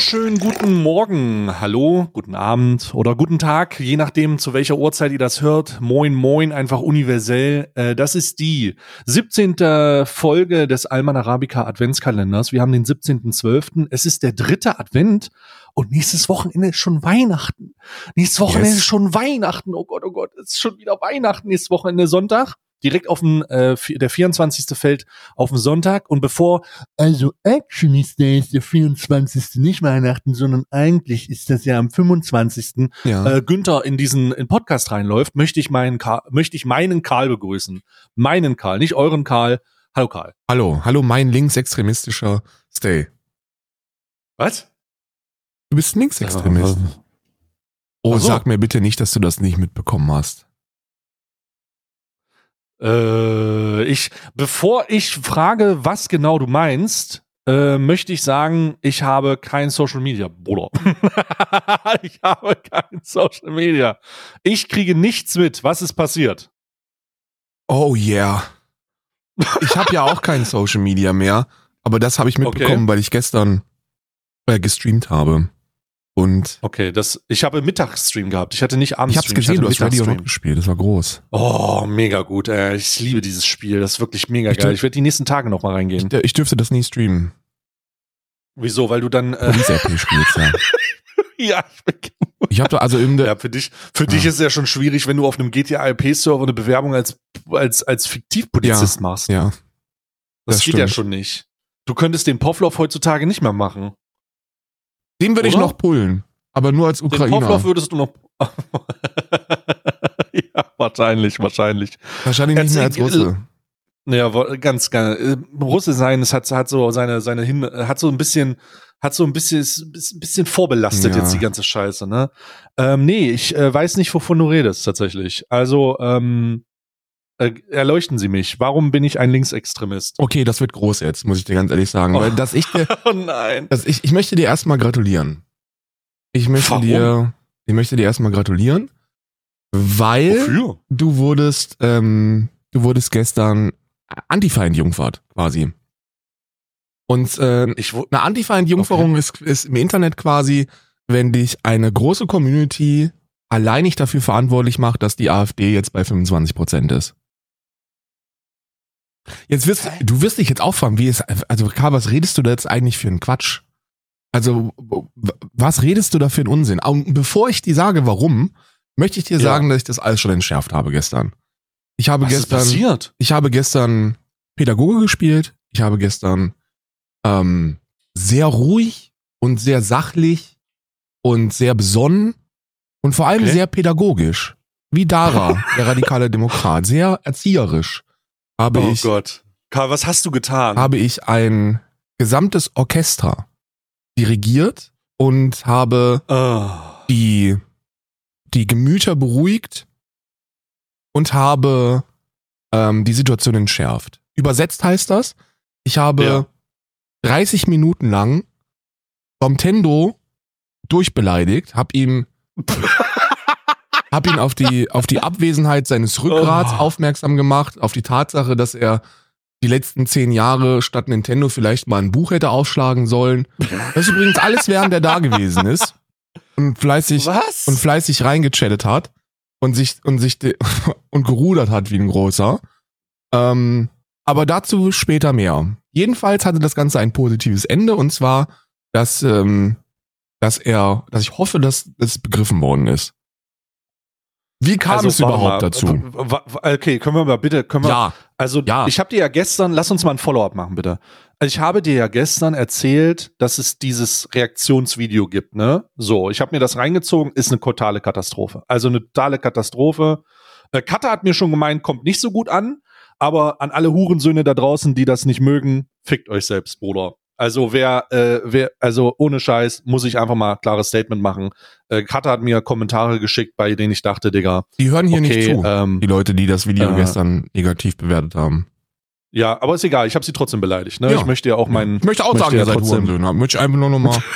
wunderschönen guten Morgen, hallo, guten Abend oder guten Tag, je nachdem, zu welcher Uhrzeit ihr das hört. Moin, moin, einfach universell. Äh, das ist die 17. Folge des Alman Arabica Adventskalenders. Wir haben den 17.12. Es ist der dritte Advent und nächstes Wochenende ist schon Weihnachten. Nächstes Wochenende yes. ist schon Weihnachten. Oh Gott, oh Gott, es ist schon wieder Weihnachten. Nächstes Wochenende Sonntag direkt auf dem, äh, der 24. fällt auf den Sonntag und bevor, also actually ist der, ist der 24. nicht Weihnachten, sondern eigentlich ist das ja am 25. Ja. Äh, Günther in diesen in Podcast reinläuft, möchte ich meinen Karl, möchte ich meinen Karl begrüßen. Meinen Karl, nicht euren Karl. Hallo Karl. Hallo, hallo mein linksextremistischer Stay. Was? Du bist Linksextremist. Oh, so. sag mir bitte nicht, dass du das nicht mitbekommen hast. Äh, ich, bevor ich frage, was genau du meinst, äh, möchte ich sagen, ich habe kein Social Media, Bruder. ich habe kein Social Media. Ich kriege nichts mit. Was ist passiert? Oh yeah. Ich habe ja auch kein Social Media mehr, aber das habe ich mitbekommen, okay. weil ich gestern äh, gestreamt habe. Und okay, das, ich habe Mittagsstream gehabt. Ich hatte nicht abends. Ich hab's gesehen, ich du hast Radio Rock gespielt. Das war groß. Oh, mega gut. Äh, ich liebe dieses Spiel. Das ist wirklich mega ich geil. Ich werde die nächsten Tage noch mal reingehen. Ich, ich, dürfte das nie streamen. Wieso? Weil du dann äh Police RP spielst, ja. ja, ich bin ich habe also im ja, für dich für ja. dich ist es ja schon schwierig, wenn du auf einem GTA RP Server eine Bewerbung als als als Fiktivpolizist ja, machst. Ja. Das, das geht stimmt. ja schon nicht. Du könntest den Pavlov heutzutage nicht mehr machen. Den würde ich noch pullen. Aber nur als Ukrainer. Den Pavlov würdest du noch. ja, wahrscheinlich, wahrscheinlich. Wahrscheinlich nicht mehr als Russe. Ja, ganz, ganz. Äh, Russe sein, es hat, hat so seine, seine hin, hat so ein bisschen, hat so ein bisschen, bisschen vorbelastet ja. jetzt die ganze Scheiße, ne? Ähm, nee, ich äh, weiß nicht, wovon du redest, tatsächlich. Also, ähm, äh, erleuchten Sie mich. Warum bin ich ein Linksextremist? Okay, das wird groß jetzt, muss ich dir ganz ehrlich sagen. Oh. Weil dass ich dir, oh nein. Dass ich, ich möchte dir erstmal gratulieren. Ich möchte Warum? dir, ich möchte dir erstmal gratulieren, weil Wofür? du wurdest, ähm, du wurdest gestern Antifa-Entjungfert quasi. Und äh, ich, eine Antifa-Entjungferung okay. ist, ist im Internet quasi, wenn dich eine große Community alleinig dafür verantwortlich macht, dass die AfD jetzt bei 25 Prozent ist. Jetzt wirst du wirst dich jetzt auch fragen, wie ist also Karl, was redest du da jetzt eigentlich für einen Quatsch? Also was redest du da für einen Unsinn? Und bevor ich dir sage, warum, möchte ich dir ja. sagen, dass ich das alles schon entschärft habe gestern. Ich habe was gestern, ist passiert? ich habe gestern Pädagoge gespielt. Ich habe gestern ähm, sehr ruhig und sehr sachlich und sehr besonnen und vor allem okay. sehr pädagogisch, wie Dara, der radikale Demokrat, sehr erzieherisch habe oh ich. Oh Gott. Karl, was hast du getan? Habe ich ein gesamtes Orchester dirigiert und habe oh. die, die Gemüter beruhigt und habe ähm, die Situation entschärft. Übersetzt heißt das, ich habe ja. 30 Minuten lang Bomtendo durchbeleidigt, hab ihm hab ihn auf die, auf die Abwesenheit seines Rückgrats oh. aufmerksam gemacht, auf die Tatsache, dass er die letzten zehn Jahre statt Nintendo vielleicht mal ein Buch hätte aufschlagen sollen. Das ist übrigens alles, während er da gewesen ist und fleißig Was? und fleißig reingechattet hat und sich und sich und gerudert hat wie ein großer. Ähm, aber dazu später mehr. Jedenfalls hatte das Ganze ein positives Ende und zwar, dass ähm, dass er, dass ich hoffe, dass es begriffen worden ist. Wie kam also, es überhaupt mal, dazu? Okay, können wir mal bitte, können wir, ja, also ja. ich habe dir ja gestern, lass uns mal ein Follow-up machen, bitte. Also ich habe dir ja gestern erzählt, dass es dieses Reaktionsvideo gibt, ne? So, ich habe mir das reingezogen, ist eine totale Katastrophe. Also eine totale Katastrophe. Äh, Kata hat mir schon gemeint, kommt nicht so gut an, aber an alle Hurensöhne da draußen, die das nicht mögen, fickt euch selbst, Bruder. Also wer, äh, wer, also ohne Scheiß muss ich einfach mal ein klares Statement machen. Äh, Kata hat mir Kommentare geschickt, bei denen ich dachte, Digga. Die hören hier okay, nicht zu. Ähm, die Leute, die das Video äh, gestern negativ bewertet haben. Ja, aber ist egal, ich habe sie trotzdem beleidigt. Ne? Ja. Ich möchte ja auch meinen. Ich möchte auch möchte sagen, ja ihr seid Hurensöhne. Möchte ich einfach nur nochmal.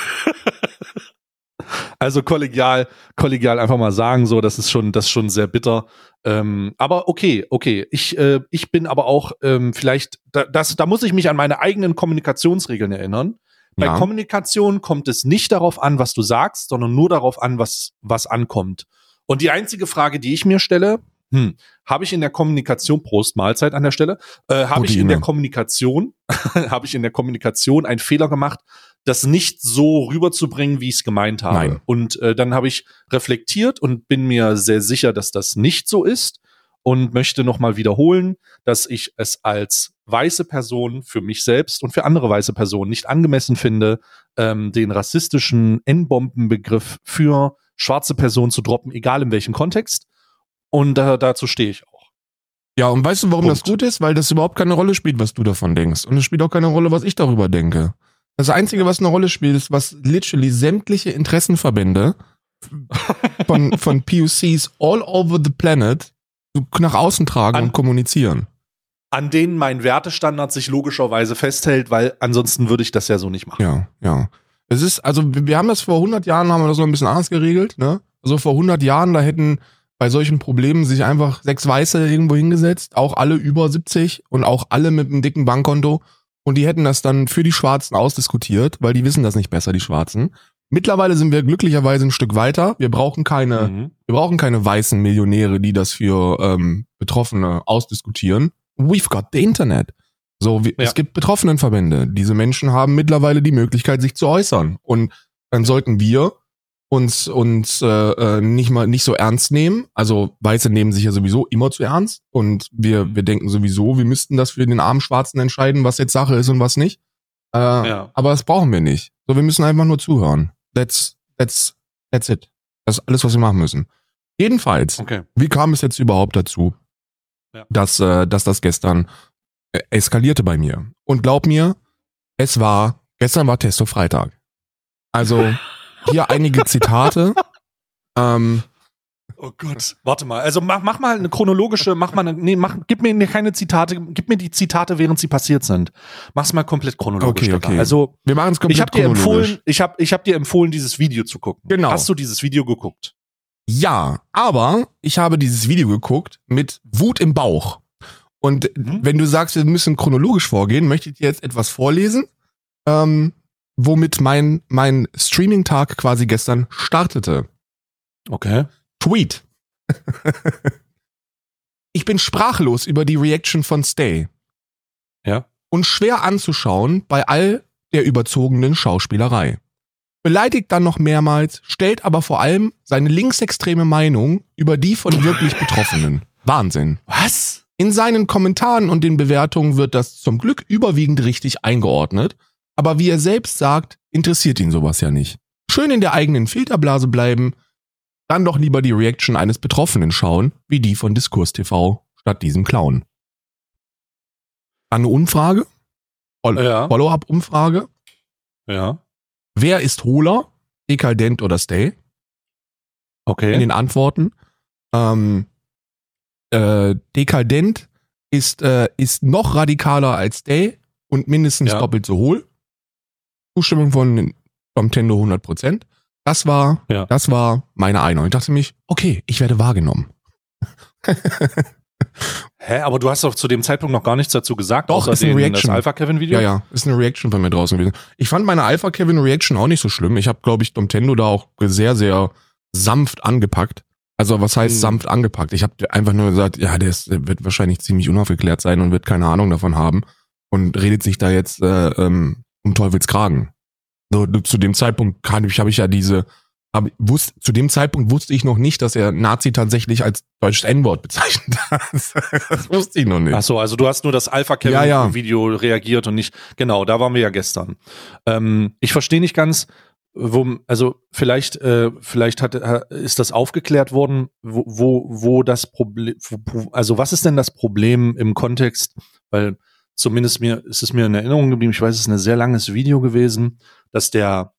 Also kollegial, kollegial einfach mal sagen, so, das ist schon, das ist schon sehr bitter. Ähm, aber okay, okay. Ich, äh, ich bin aber auch ähm, vielleicht, da, das, da muss ich mich an meine eigenen Kommunikationsregeln erinnern. Bei Ja. Kommunikation kommt es nicht darauf an, was du sagst, sondern nur darauf an, was, was ankommt. Und die einzige Frage, die ich mir stelle, hm, habe ich in der Kommunikation, Prost Mahlzeit an der Stelle, äh, habe ich in der. Kommunikation, habe ich in der Kommunikation einen Fehler gemacht, das nicht so rüberzubringen, wie ich es gemeint habe. Nein. Und äh, dann habe ich reflektiert und bin mir sehr sicher, dass das nicht so ist und möchte nochmal wiederholen, dass ich es als weiße Person für mich selbst und für andere weiße Personen nicht angemessen finde, ähm, den rassistischen N-Bomben-Begriff für schwarze Personen zu droppen, egal in welchem Kontext. Und äh, dazu stehe ich auch. Ja, und weißt du, warum das Punkt. gut ist? Weil das überhaupt keine Rolle spielt, was du davon denkst. Und es spielt auch keine Rolle, was ich darüber denke. Das Einzige, was eine Rolle spielt, ist, was literally sämtliche Interessenverbände von, von POCs all over the planet nach außen tragen An- und kommunizieren. An denen mein Wertestandard sich logischerweise festhält, weil ansonsten würde ich das ja so nicht machen. Ja, ja. Es ist, also wir wir haben das vor 100 Jahren, haben wir das noch ein bisschen anders geregelt, ne? Also vor 100 Jahren, da hätten bei solchen Problemen sich einfach sechs Weiße irgendwo hingesetzt, auch alle über 70 und auch alle mit einem dicken Bankkonto und die hätten das dann für die Schwarzen ausdiskutiert, weil die wissen das nicht besser, die Schwarzen. Mittlerweile sind wir glücklicherweise ein Stück weiter. Wir brauchen keine, Mhm. wir brauchen keine weißen Millionäre, die das für ähm, Betroffene ausdiskutieren. We've got the Internet. So, wie, Ja. es gibt Betroffenenverbände. Diese Menschen haben mittlerweile die Möglichkeit, sich zu äußern. Und dann sollten wir uns uns äh, äh, nicht mal nicht so ernst nehmen. Also Weiße nehmen sich ja sowieso immer zu ernst und wir wir denken sowieso, wir müssten das für den armen Schwarzen entscheiden, was jetzt Sache ist und was nicht. Äh, Ja. Aber das brauchen wir nicht. So, wir müssen einfach nur zuhören. That's that's that's it. Das ist alles, was wir machen müssen. Jedenfalls, Okay. wie kam es jetzt überhaupt dazu, Ja. dass, äh, dass das gestern äh, eskalierte bei mir? Und glaub mir, es war, gestern war Testo-Freitag. Also hier einige Zitate. Ähm, Oh Gott. Warte mal. Also mach, mach mal eine chronologische, mach mal eine, nee, mach, gib mir keine Zitate, gib mir die Zitate, während sie passiert sind. Mach's mal komplett chronologisch. Okay, okay. Also wir machen es komplett ich habe dir chronologisch. empfohlen, ich habe ich hab dir empfohlen, dieses Video zu gucken. Genau. Hast du dieses Video geguckt? Ja, aber ich habe dieses Video geguckt mit Wut im Bauch. Und Mhm. wenn du sagst, wir müssen chronologisch vorgehen, möchte ich dir jetzt etwas vorlesen, ähm, womit mein, mein Streaming-Tag quasi gestern startete. Okay. Tweet. ich bin sprachlos über die Reaction von Stay. Ja. Und schwer anzuschauen bei all der überzogenen Schauspielerei. Beleidigt dann noch mehrmals, stellt aber vor allem seine linksextreme Meinung über die von wirklich Betroffenen. Wahnsinn. Was? In seinen Kommentaren und den Bewertungen wird das zum Glück überwiegend richtig eingeordnet, aber wie er selbst sagt, interessiert ihn sowas ja nicht. Schön in der eigenen Filterblase bleiben, dann doch lieber die Reaction eines Betroffenen schauen, wie die von Diskurs TV, statt diesem Clown. Dann eine Umfrage, Ja. Follow-up-Umfrage. Ja. Wer ist hohler, dekadent oder stay? In Okay. den Antworten. Ähm, äh, dekadent ist, äh, ist noch radikaler als Stay und mindestens Ja. doppelt so hohl. Zustimmung von Nintendo 100%. Das war, Ja. das war meine Einordnung. Ich dachte mich, okay, ich werde wahrgenommen. Hä, aber du hast doch zu dem Zeitpunkt noch gar nichts dazu gesagt, Doch, außer ist eine den, Reaction. das Alpha-Kevin-Video? Ja, ja, ist eine Reaction von mir draußen gewesen. Ich fand meine Alpha Kevin Reaction auch nicht so schlimm. Ich habe, glaube ich, Nintendo da auch sehr, sehr sanft angepackt. Also was heißt Hm. sanft angepackt? Ich habe einfach nur gesagt, ja, der, ist, der wird wahrscheinlich ziemlich unaufgeklärt sein und wird keine Ahnung davon haben und redet sich da jetzt äh, ähm, um Teufels Kragen. So, zu dem Zeitpunkt kann ich, habe ich ja diese, hab, wusste, zu dem Zeitpunkt wusste ich noch nicht, dass er Nazi tatsächlich als deutsches N-Wort bezeichnet hat. das wusste ich noch nicht. Ach so, also du hast nur das Ja, ja. Alpha-Kevin-Video reagiert und nicht, genau, da waren wir ja gestern. Ähm, ich verstehe nicht ganz, wo, also vielleicht, äh, vielleicht hat, ha- ist das aufgeklärt worden, wo, wo, wo das Problem, also was ist denn das Problem im Kontext, weil zumindest mir, ist es mir in Erinnerung geblieben, ich weiß, es ist ein sehr langes Video gewesen, dass der,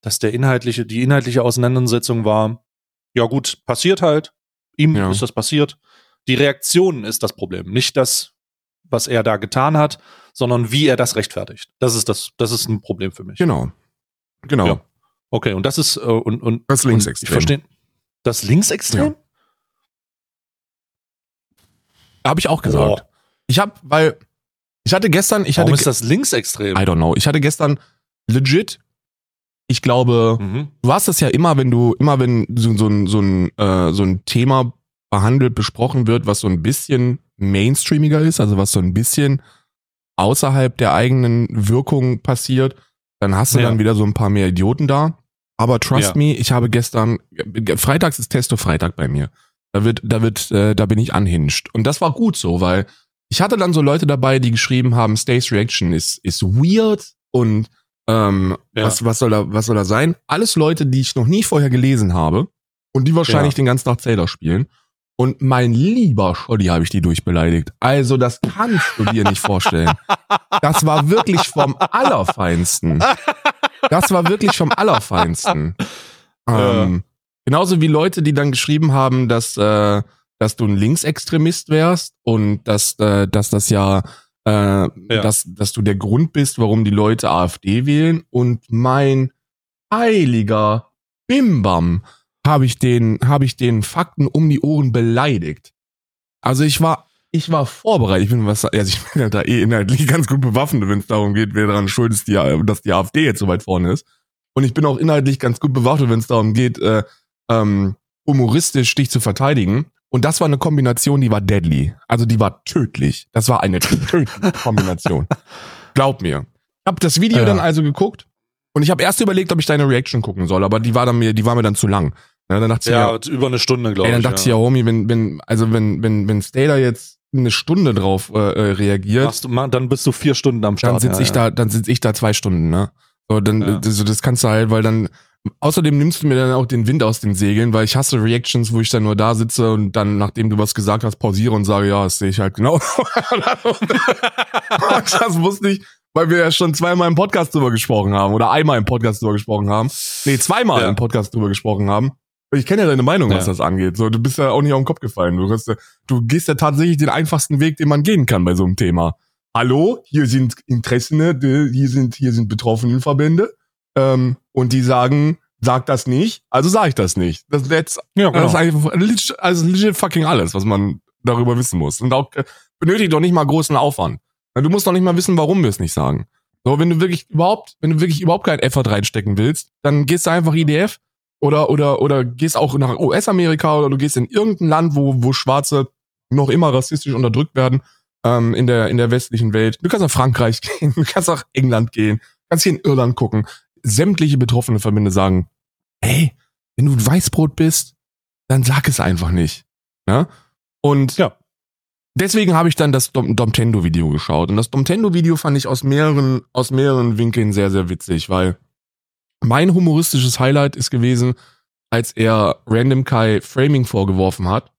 dass der inhaltliche, die inhaltliche Auseinandersetzung war, ja gut, passiert halt, ihm Ja. ist das passiert. Die Reaktion ist das Problem, nicht das, was er da getan hat, sondern wie er das rechtfertigt. Das ist das, das ist ein Problem für mich. Genau. Genau. Ja. Okay, und das ist äh, und und Das linksextrem. Ich verstehe. Das linksextrem? Habe ich auch gesagt. Boah. Ich habe, weil ich hatte gestern, ich Warum hatte, ist das linksextrem? I don't know, ich hatte gestern legit. Ich glaube, Mhm. du hast das ja immer, wenn du, immer wenn so, so, ein, so, ein, äh, so ein Thema behandelt, besprochen wird, was so ein bisschen mainstreamiger ist, also was so ein bisschen außerhalb der eigenen Wirkung passiert, dann hast du Ja. dann wieder so ein paar mehr Idioten da. Aber trust Ja. me, ich habe gestern, freitags ist Testo-Freitag bei mir. Da wird, da wird, äh, da bin ich unhinged. Und das war gut so, weil ich hatte dann so Leute dabei, die geschrieben haben, Stays Reaction ist, ist weird und ähm, Ja. was, was soll da, was soll da sein? Alles Leute, die ich noch nie vorher gelesen habe und die wahrscheinlich Ja. den ganzen Tag Zelda spielen. Und mein lieber Scholli habe ich die durchbeleidigt. Also, das kannst du dir nicht vorstellen. Das war wirklich vom Allerfeinsten. Das war wirklich vom Allerfeinsten. Ja. Ähm, genauso wie Leute, die dann geschrieben haben, dass, äh, dass du ein Linksextremist wärst und dass, äh, dass das ja, äh, dass, dass du der Grund bist, warum die Leute AfD wählen. Und mein heiliger Bimbam habe ich den, habe ich den Fakten um die Ohren beleidigt. Also ich war, ich war vorbereitet. Ich bin was, also ich bin ja da eh inhaltlich ganz gut bewaffnet, wenn es darum geht, wer daran schuld ist, die, dass die AfD jetzt so weit vorne ist. Und ich bin auch inhaltlich ganz gut bewaffnet, wenn es darum geht, äh, ähm, humoristisch dich zu verteidigen. Und das war eine Kombination, die war deadly. Also die war tödlich. Das war eine tödliche Kombination. Glaub mir. Ich habe das Video Ja. dann also geguckt und ich habe erst überlegt, ob ich deine Reaction gucken soll, aber die war dann mir, die war mir dann zu lang. Ja, dann dachte ich Ja, über eine Stunde, glaube ich. dann dachte ich ja. ja, Homie, wenn, wenn, also wenn, wenn, wenn Stader jetzt eine Stunde drauf äh, äh, reagiert, Machst du, ma- dann bist du vier Stunden am Start. dann sitze ja, ich ja. da, dann sitze ich da zwei Stunden, ne? So, dann, Ja. das, das kannst du halt, weil dann, außerdem nimmst du mir dann auch den Wind aus den Segeln, weil ich hasse Reactions, wo ich dann nur da sitze und dann, nachdem du was gesagt hast, pausiere und sage, ja, das sehe ich halt genau. das wusste ich, weil wir ja schon zweimal im Podcast drüber gesprochen haben oder einmal im Podcast drüber gesprochen haben. Nee, zweimal Ja. im Podcast drüber gesprochen haben. Ich kenne ja deine Meinung, was Ja. das angeht. So, du bist ja auch nicht auf den Kopf gefallen. Du, hast, du gehst ja tatsächlich den einfachsten Weg, den man gehen kann bei so einem Thema. Hallo, hier sind Interessene, hier sind, hier sind Betroffenenverbände. Ähm, und die sagen, sag das nicht, also sage ich das nicht. Das, that's, ja, das ist genau. legit, also legit fucking alles, was man darüber wissen muss. Und auch äh, benötigt doch nicht mal großen Aufwand. Du musst doch nicht mal wissen, warum wir es nicht sagen. So, wenn du wirklich überhaupt, wenn du wirklich überhaupt keinen Effort reinstecken willst, dann gehst du einfach IDF oder, oder, oder gehst auch nach US-Amerika oder du gehst in irgendein Land, wo, wo Schwarze noch immer rassistisch unterdrückt werden, ähm, in der, in der westlichen Welt. Du kannst nach Frankreich gehen, du kannst nach England gehen, kannst hier in Irland gucken. Sämtliche betroffene Verbände sagen, hey, wenn du Weißbrot bist, dann sag es einfach nicht. Ne? Und Ja. deswegen habe ich dann das Dom Domtendo-Video geschaut. Und das Domtendo-Video fand ich aus mehreren, aus mehreren Winkeln sehr, sehr witzig, weil mein humoristisches Highlight ist gewesen, als er Random Kai Framing vorgeworfen hat,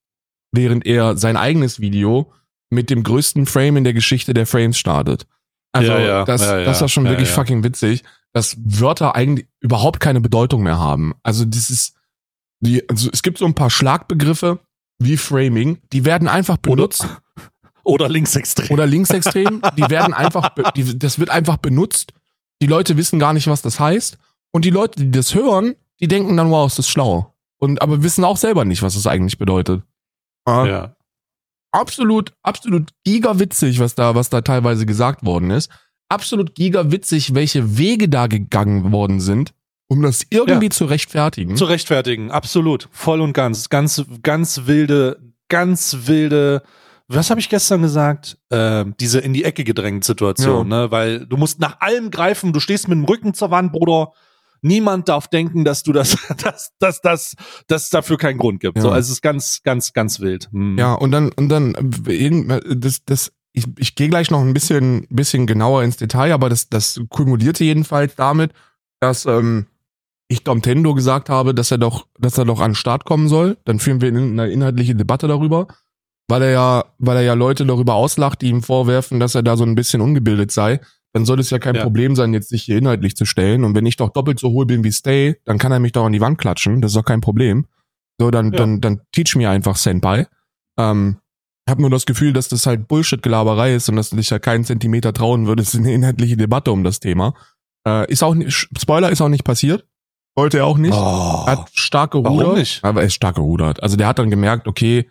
während er sein eigenes Video mit dem größten Frame in der Geschichte der Frames startet. Also Ja, ja, das, ja, das war schon wirklich fucking witzig, dass Wörter eigentlich überhaupt keine Bedeutung mehr haben. Also das ist, die, also es gibt so ein paar Schlagbegriffe wie Framing, die werden einfach benutzt Oder linksextrem. oder linksextrem, die werden einfach, die, das wird einfach benutzt. Die Leute wissen gar nicht, was das heißt. Und die Leute, die das hören, die denken dann, wow, ist das schlau. Und aber wissen auch selber nicht, was das eigentlich bedeutet. Ja. Absolut, absolut gigawitzig, was da, was da teilweise gesagt worden ist. Absolut gigawitzig, welche Wege da gegangen worden sind, um das irgendwie zu rechtfertigen. Zu rechtfertigen, absolut. Voll und ganz. Ganz, ganz wilde, ganz wilde, was habe ich gestern gesagt? Äh, diese in die Ecke gedrängt Situation, ne? Weil du musst nach allem greifen, du stehst mit dem Rücken zur Wand, Bruder. Niemand darf denken, dass du das, dass, dass, dass, dass es dafür keinen Grund gibt. Ja. So, also es ist ganz, ganz, ganz wild. Hm. Ja, und dann, und dann, äh, das, das, ich, ich gehe gleich noch ein bisschen, bisschen genauer ins Detail, aber das, das kumulierte jedenfalls damit, dass ähm, ich Domtendo gesagt habe, dass er doch, dass er doch an den Start kommen soll. Dann führen wir eine inhaltliche Debatte darüber, weil er ja, weil er ja Leute darüber auslacht, die ihm vorwerfen, dass er da so ein bisschen ungebildet sei. Dann soll es ja kein Ja. Problem sein, jetzt sich hier inhaltlich zu stellen. Und wenn ich doch doppelt so hohl bin wie Stay, dann kann er mich doch an die Wand klatschen. Das ist doch kein Problem. So, dann, Ja. dann, dann teach mir einfach Senpai. Ähm, habe nur das Gefühl, dass das halt Bullshit-Gelaberei ist und dass du dich ja keinen Zentimeter trauen würdest in eine inhaltliche Debatte um das Thema. Äh, ist auch nicht, Spoiler ist auch nicht passiert. Wollte er auch nicht. Oh. Er hat stark Warum gerudert. nicht? Aber er ist stark gerudert. Also der hat dann gemerkt, okay,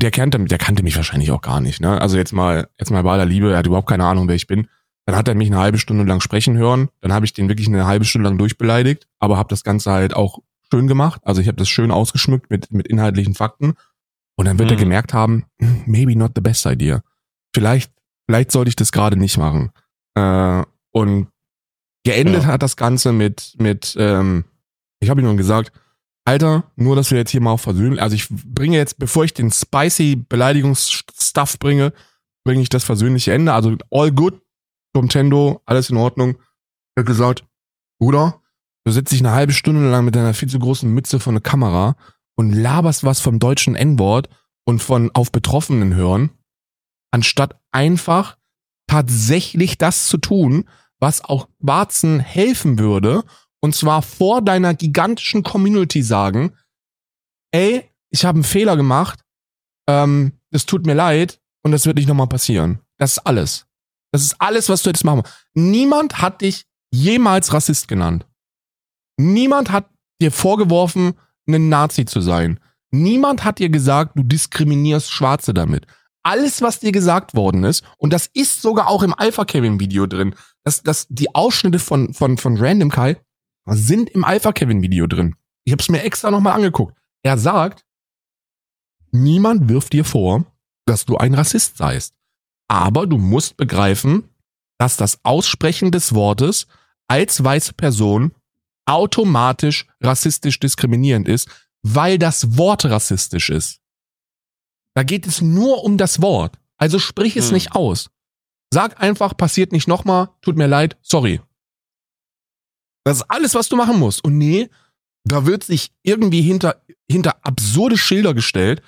der kannte, der kannte mich wahrscheinlich auch gar nicht. Ne? Also jetzt mal, jetzt mal bei aller Liebe, er hat überhaupt keine Ahnung, wer ich bin. Dann hat er mich eine halbe Stunde lang sprechen hören. Dann habe ich den wirklich eine halbe Stunde lang durchbeleidigt, aber habe das Ganze halt auch schön gemacht. Also ich habe das schön ausgeschmückt mit, mit inhaltlichen Fakten. Und dann wird mhm. er gemerkt haben, hm, maybe not the best idea. Vielleicht, vielleicht sollte ich das gerade nicht machen. Äh, und geendet ja. hat das Ganze mit, mit, ähm, ich habe ihm nur gesagt, Alter, nur dass wir jetzt hier mal auf versöhnlich, also ich bringe jetzt, bevor ich den spicy Beleidigungsstuff bringe, bringe ich das versöhnliche Ende. Also all good, Nintendo, alles in Ordnung. Er hat gesagt, Bruder, du sitzt dich eine halbe Stunde lang mit deiner viel zu großen Mütze vor eine Kamera und laberst was vom deutschen N-Wort und von auf Betroffenen hören, anstatt einfach tatsächlich das zu tun, was auch Warzen helfen würde, und zwar vor deiner gigantischen Community sagen, ey, ich habe einen Fehler gemacht, ähm, es tut mir leid und das wird nicht nochmal passieren. Das ist alles. Das ist alles, was du hättest machen. Niemand hat dich jemals Rassist genannt. Niemand hat dir vorgeworfen, ein Nazi zu sein. Niemand hat dir gesagt, du diskriminierst Schwarze damit. Alles, was dir gesagt worden ist, und das ist sogar auch im Alpha Kevin Video drin, dass, dass die Ausschnitte von, von, von Random Kai sind im Alpha Kevin Video drin. Ich habe es mir extra nochmal angeguckt. Er sagt, niemand wirft dir vor, dass du ein Rassist seist. Aber du musst begreifen, dass das Aussprechen des Wortes als weiße Person automatisch rassistisch diskriminierend ist, weil das Wort rassistisch ist. Da geht es nur um das Wort. Also sprich es hm. nicht aus. Sag einfach, passiert nicht nochmal, tut mir leid, sorry. Das ist alles, was du machen musst. Und nee, da wird sich irgendwie hinter, hinter absurde Schilder gestellt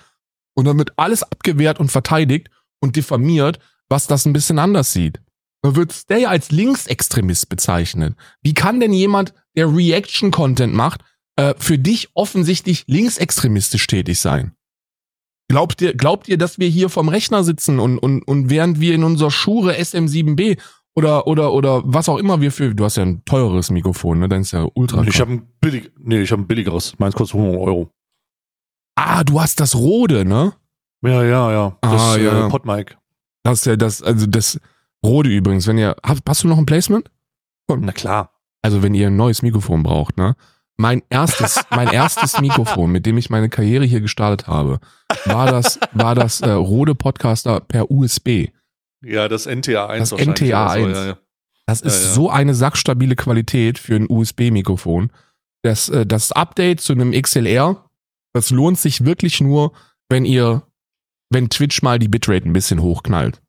und dann wird alles abgewehrt und verteidigt und diffamiert, was das ein bisschen anders sieht. Da wird Stay als Linksextremist bezeichnet. Wie kann denn jemand, der Reaction-Content macht, äh, für dich offensichtlich linksextremistisch tätig sein? Glaubt ihr, glaubt ihr, dass wir hier vom Rechner sitzen und, und, und während wir in unserer Schure SM7B oder, oder, oder was auch immer wir für, du hast ja ein teures Mikrofon, ne? Dein ist ja ultra. Ich habe ein billig, nee, ich habe ein billigeres. Meins kostet 100 Euro. Ah, du hast das Rode, ne? Ja, ja, ja. Das ah, ja. Äh, Podmic. Das ist ja das, also das Rode übrigens, wenn ihr, hast, hast du noch ein Placement? Na klar. Also wenn ihr ein neues Mikrofon braucht, ne? Mein erstes, mein erstes Mikrofon, mit dem ich meine Karriere hier gestartet habe, war das, war das äh, Rode Podcaster per USB. Ja, das NTA 1. Das NTA 1. So, ja, ja. Das ist ja, so eine sackstabile Qualität für ein USB-Mikrofon. Das, äh, das Update zu einem XLR, das lohnt sich wirklich nur, wenn ihr, wenn Twitch mal die Bitrate ein bisschen hochknallt.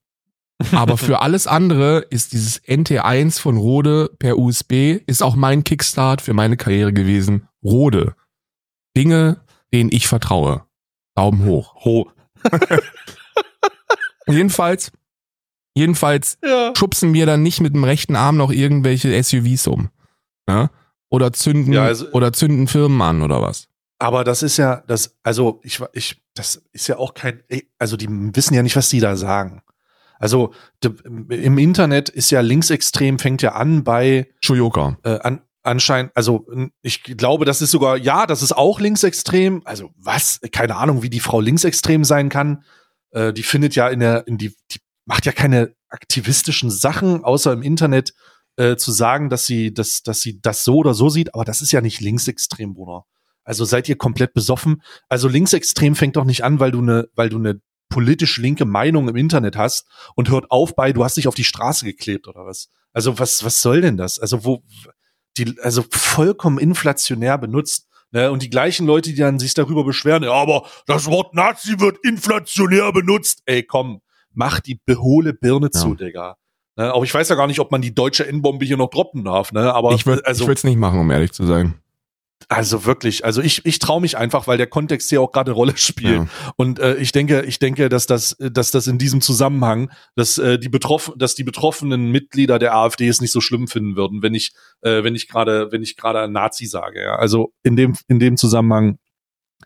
Aber für alles andere ist dieses NT1 von Rode per USB, ist auch mein Kickstart für meine Karriere gewesen. Rode. Dinge, denen ich vertraue. Daumen hoch. Ho. Jedenfalls Jedenfalls ja. schubsen wir dann nicht mit dem rechten Arm noch irgendwelche SUVs um. Ja? Oder zünden ja, also, oder zünden Firmen an oder was. Aber das ist ja, das, also ich, ich, das ist ja auch kein, also die wissen ja nicht, was die da sagen. Also im Internet ist ja linksextrem, fängt ja an bei Chuyoka. Äh, an, anscheinend, also ich glaube, das ist sogar, ja, das ist auch linksextrem. Also was? Keine Ahnung, wie die Frau linksextrem sein kann. Äh, die findet ja in der, in die, die macht ja keine aktivistischen Sachen, außer im Internet äh, zu sagen, dass sie, dass, dass sie das so oder so sieht, aber das ist ja nicht linksextrem, Bruder. Also seid ihr komplett besoffen. Also linksextrem fängt doch nicht an, weil du eine, weil du eine politisch linke Meinung im Internet hast und hört auf bei, du hast dich auf die Straße geklebt oder was. Also was, was soll denn das? Also wo, die, also vollkommen inflationär benutzt. Ne? Und die gleichen Leute, die dann sich darüber beschweren, ja, aber das Wort Nazi wird inflationär benutzt. Ey, komm, mach die behohle Birne ja. zu, Digga. Ne? Auch ich weiß ja gar nicht, ob man die deutsche N-Bombe hier noch droppen darf, ne? Aber ich würde also, es nicht machen, um ehrlich zu sein. Also wirklich, also ich, ich traue mich einfach, weil der Kontext hier auch gerade eine Rolle spielt. Ja. Und äh, ich denke, ich denke, dass das, dass das in diesem Zusammenhang, dass äh, die betroffen, dass die betroffenen Mitglieder der AfD es nicht so schlimm finden würden, wenn ich, äh, wenn ich gerade, wenn ich gerade Nazi sage. Ja, also in dem, in dem Zusammenhang,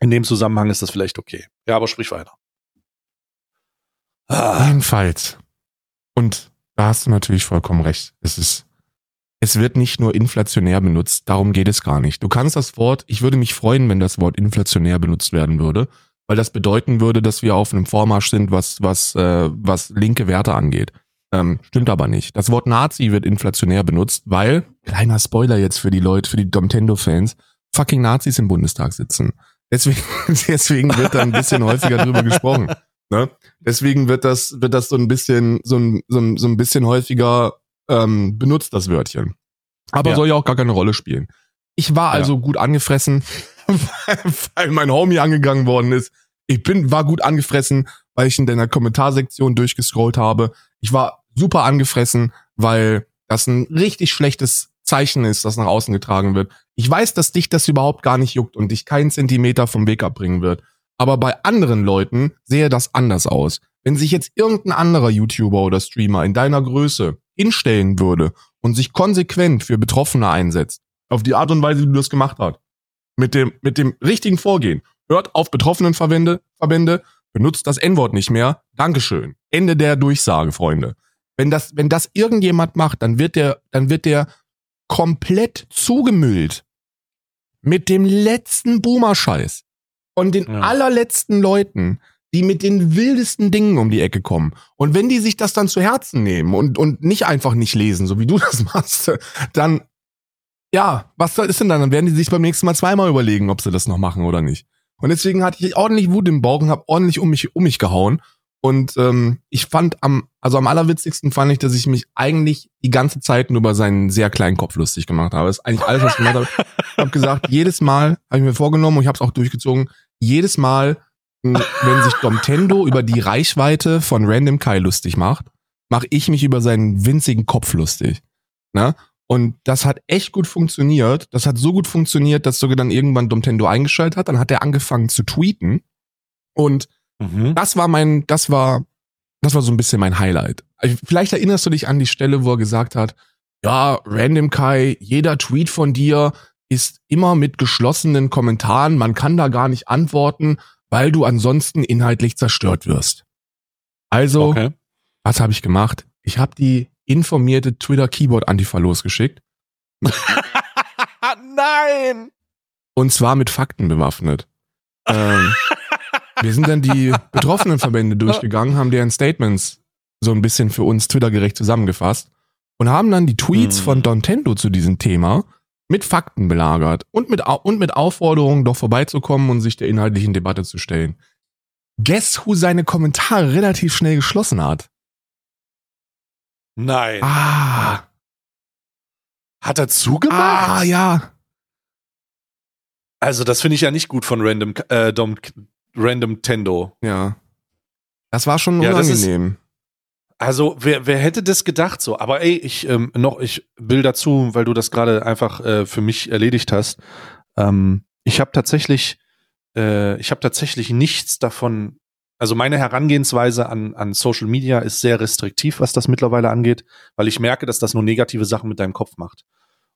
in dem Zusammenhang ist das vielleicht okay. Ja, aber sprich weiter. Ah. Jedenfalls. Und da hast du natürlich vollkommen recht. Es ist, es wird nicht nur inflationär benutzt. Darum geht es gar nicht. Du kannst das Wort, ich würde mich freuen, wenn das Wort inflationär benutzt werden würde, weil das bedeuten würde, dass wir auf einem Vormarsch sind, was, was, äh, was linke Werte angeht. Ähm, stimmt aber nicht. Das Wort Nazi wird inflationär benutzt, weil, kleiner Spoiler jetzt für die Leute, für die Domtendo-Fans, fucking Nazis im Bundestag sitzen. Deswegen, deswegen wird da ein bisschen häufiger drüber gesprochen. Ne? Deswegen wird das, wird das so ein bisschen, so ein, so ein, so ein bisschen häufiger ähm, benutzt, das Wörtchen. Aber ja. soll ja auch gar keine Rolle spielen. Ich war also ja. gut angefressen, weil mein Homie angegangen worden ist. Ich bin, war gut angefressen, weil ich in deiner Kommentarsektion durchgescrollt habe. Ich war super angefressen, weil das ein richtig schlechtes Zeichen ist, das nach außen getragen wird. Ich weiß, dass dich das überhaupt gar nicht juckt und dich keinen Zentimeter vom Weg abbringen wird. Aber bei anderen Leuten sehe das anders aus. Wenn sich jetzt irgendein anderer YouTuber oder Streamer in deiner Größe hinstellen würde und sich konsequent für Betroffene einsetzt, auf die Art und Weise, wie du das gemacht hast, mit dem, mit dem richtigen Vorgehen, hört auf Betroffenenverbände, Verbände, benutzt das N-Wort nicht mehr, Dankeschön. Ende der Durchsage, Freunde. Wenn das, wenn das irgendjemand macht, dann wird der, dann wird der komplett zugemüllt mit dem letzten Boomer-Scheiß von den ja. allerletzten Leuten, die mit den wildesten Dingen um die Ecke kommen. Und wenn die sich das dann zu Herzen nehmen und, und nicht einfach nicht lesen, so wie du das machst, dann, ja, was ist denn dann? Dann werden die sich beim nächsten Mal zweimal überlegen, ob sie das noch machen oder nicht. Und deswegen hatte ich ordentlich Wut im Bauch und habe ordentlich um mich, um mich gehauen. Und ähm, ich fand am, also am allerwitzigsten fand ich, dass ich mich eigentlich die ganze Zeit nur über seinen sehr kleinen Kopf lustig gemacht habe. Das ist eigentlich alles, was ich gemacht habe. Ich habe gesagt, jedes Mal habe ich mir vorgenommen und ich habe es auch durchgezogen, jedes Mal, wenn sich Domtendo über die Reichweite von Random Kai lustig macht, mache ich mich über seinen winzigen Kopf lustig. Ne? Und das hat echt gut funktioniert. Das hat so gut funktioniert, dass sogar dann irgendwann Domtendo eingeschaltet hat. Dann hat er angefangen zu tweeten. Und mhm. das war mein, das war, das war so ein bisschen mein Highlight. Vielleicht erinnerst du dich an die Stelle, wo er gesagt hat, ja, Random Kai, jeder Tweet von dir ist immer mit geschlossenen Kommentaren. Man kann da gar nicht antworten, weil du ansonsten inhaltlich zerstört wirst. Also, okay. was habe ich gemacht? Ich habe die informierte Twitter Keyboard Antifa losgeschickt. Nein! Und zwar mit Fakten bewaffnet. ähm, wir sind dann die betroffenen Verbände durchgegangen, haben deren Statements so ein bisschen für uns Twitter-gerecht zusammengefasst und haben dann die Tweets hm. von Dontendo zu diesem Thema mit Fakten belagert und mit, und mit Aufforderungen, doch vorbeizukommen und sich der inhaltlichen Debatte zu stellen. Guess who seine Kommentare relativ schnell geschlossen hat? Nein. Ah. Hat er zugemacht? Ah, ja. Also, das finde ich ja nicht gut von Random, äh, Dom, Random Tendo. Ja. Das war schon unangenehm. Also, wer, wer hätte das gedacht so? Aber ey, ich ähm, noch, ich will dazu, weil du das gerade einfach äh, für mich erledigt hast. Ähm, ich habe tatsächlich, äh, ich habe tatsächlich nichts davon. Also meine Herangehensweise an, an Social Media ist sehr restriktiv, was das mittlerweile angeht, weil ich merke, dass das nur negative Sachen mit deinem Kopf macht.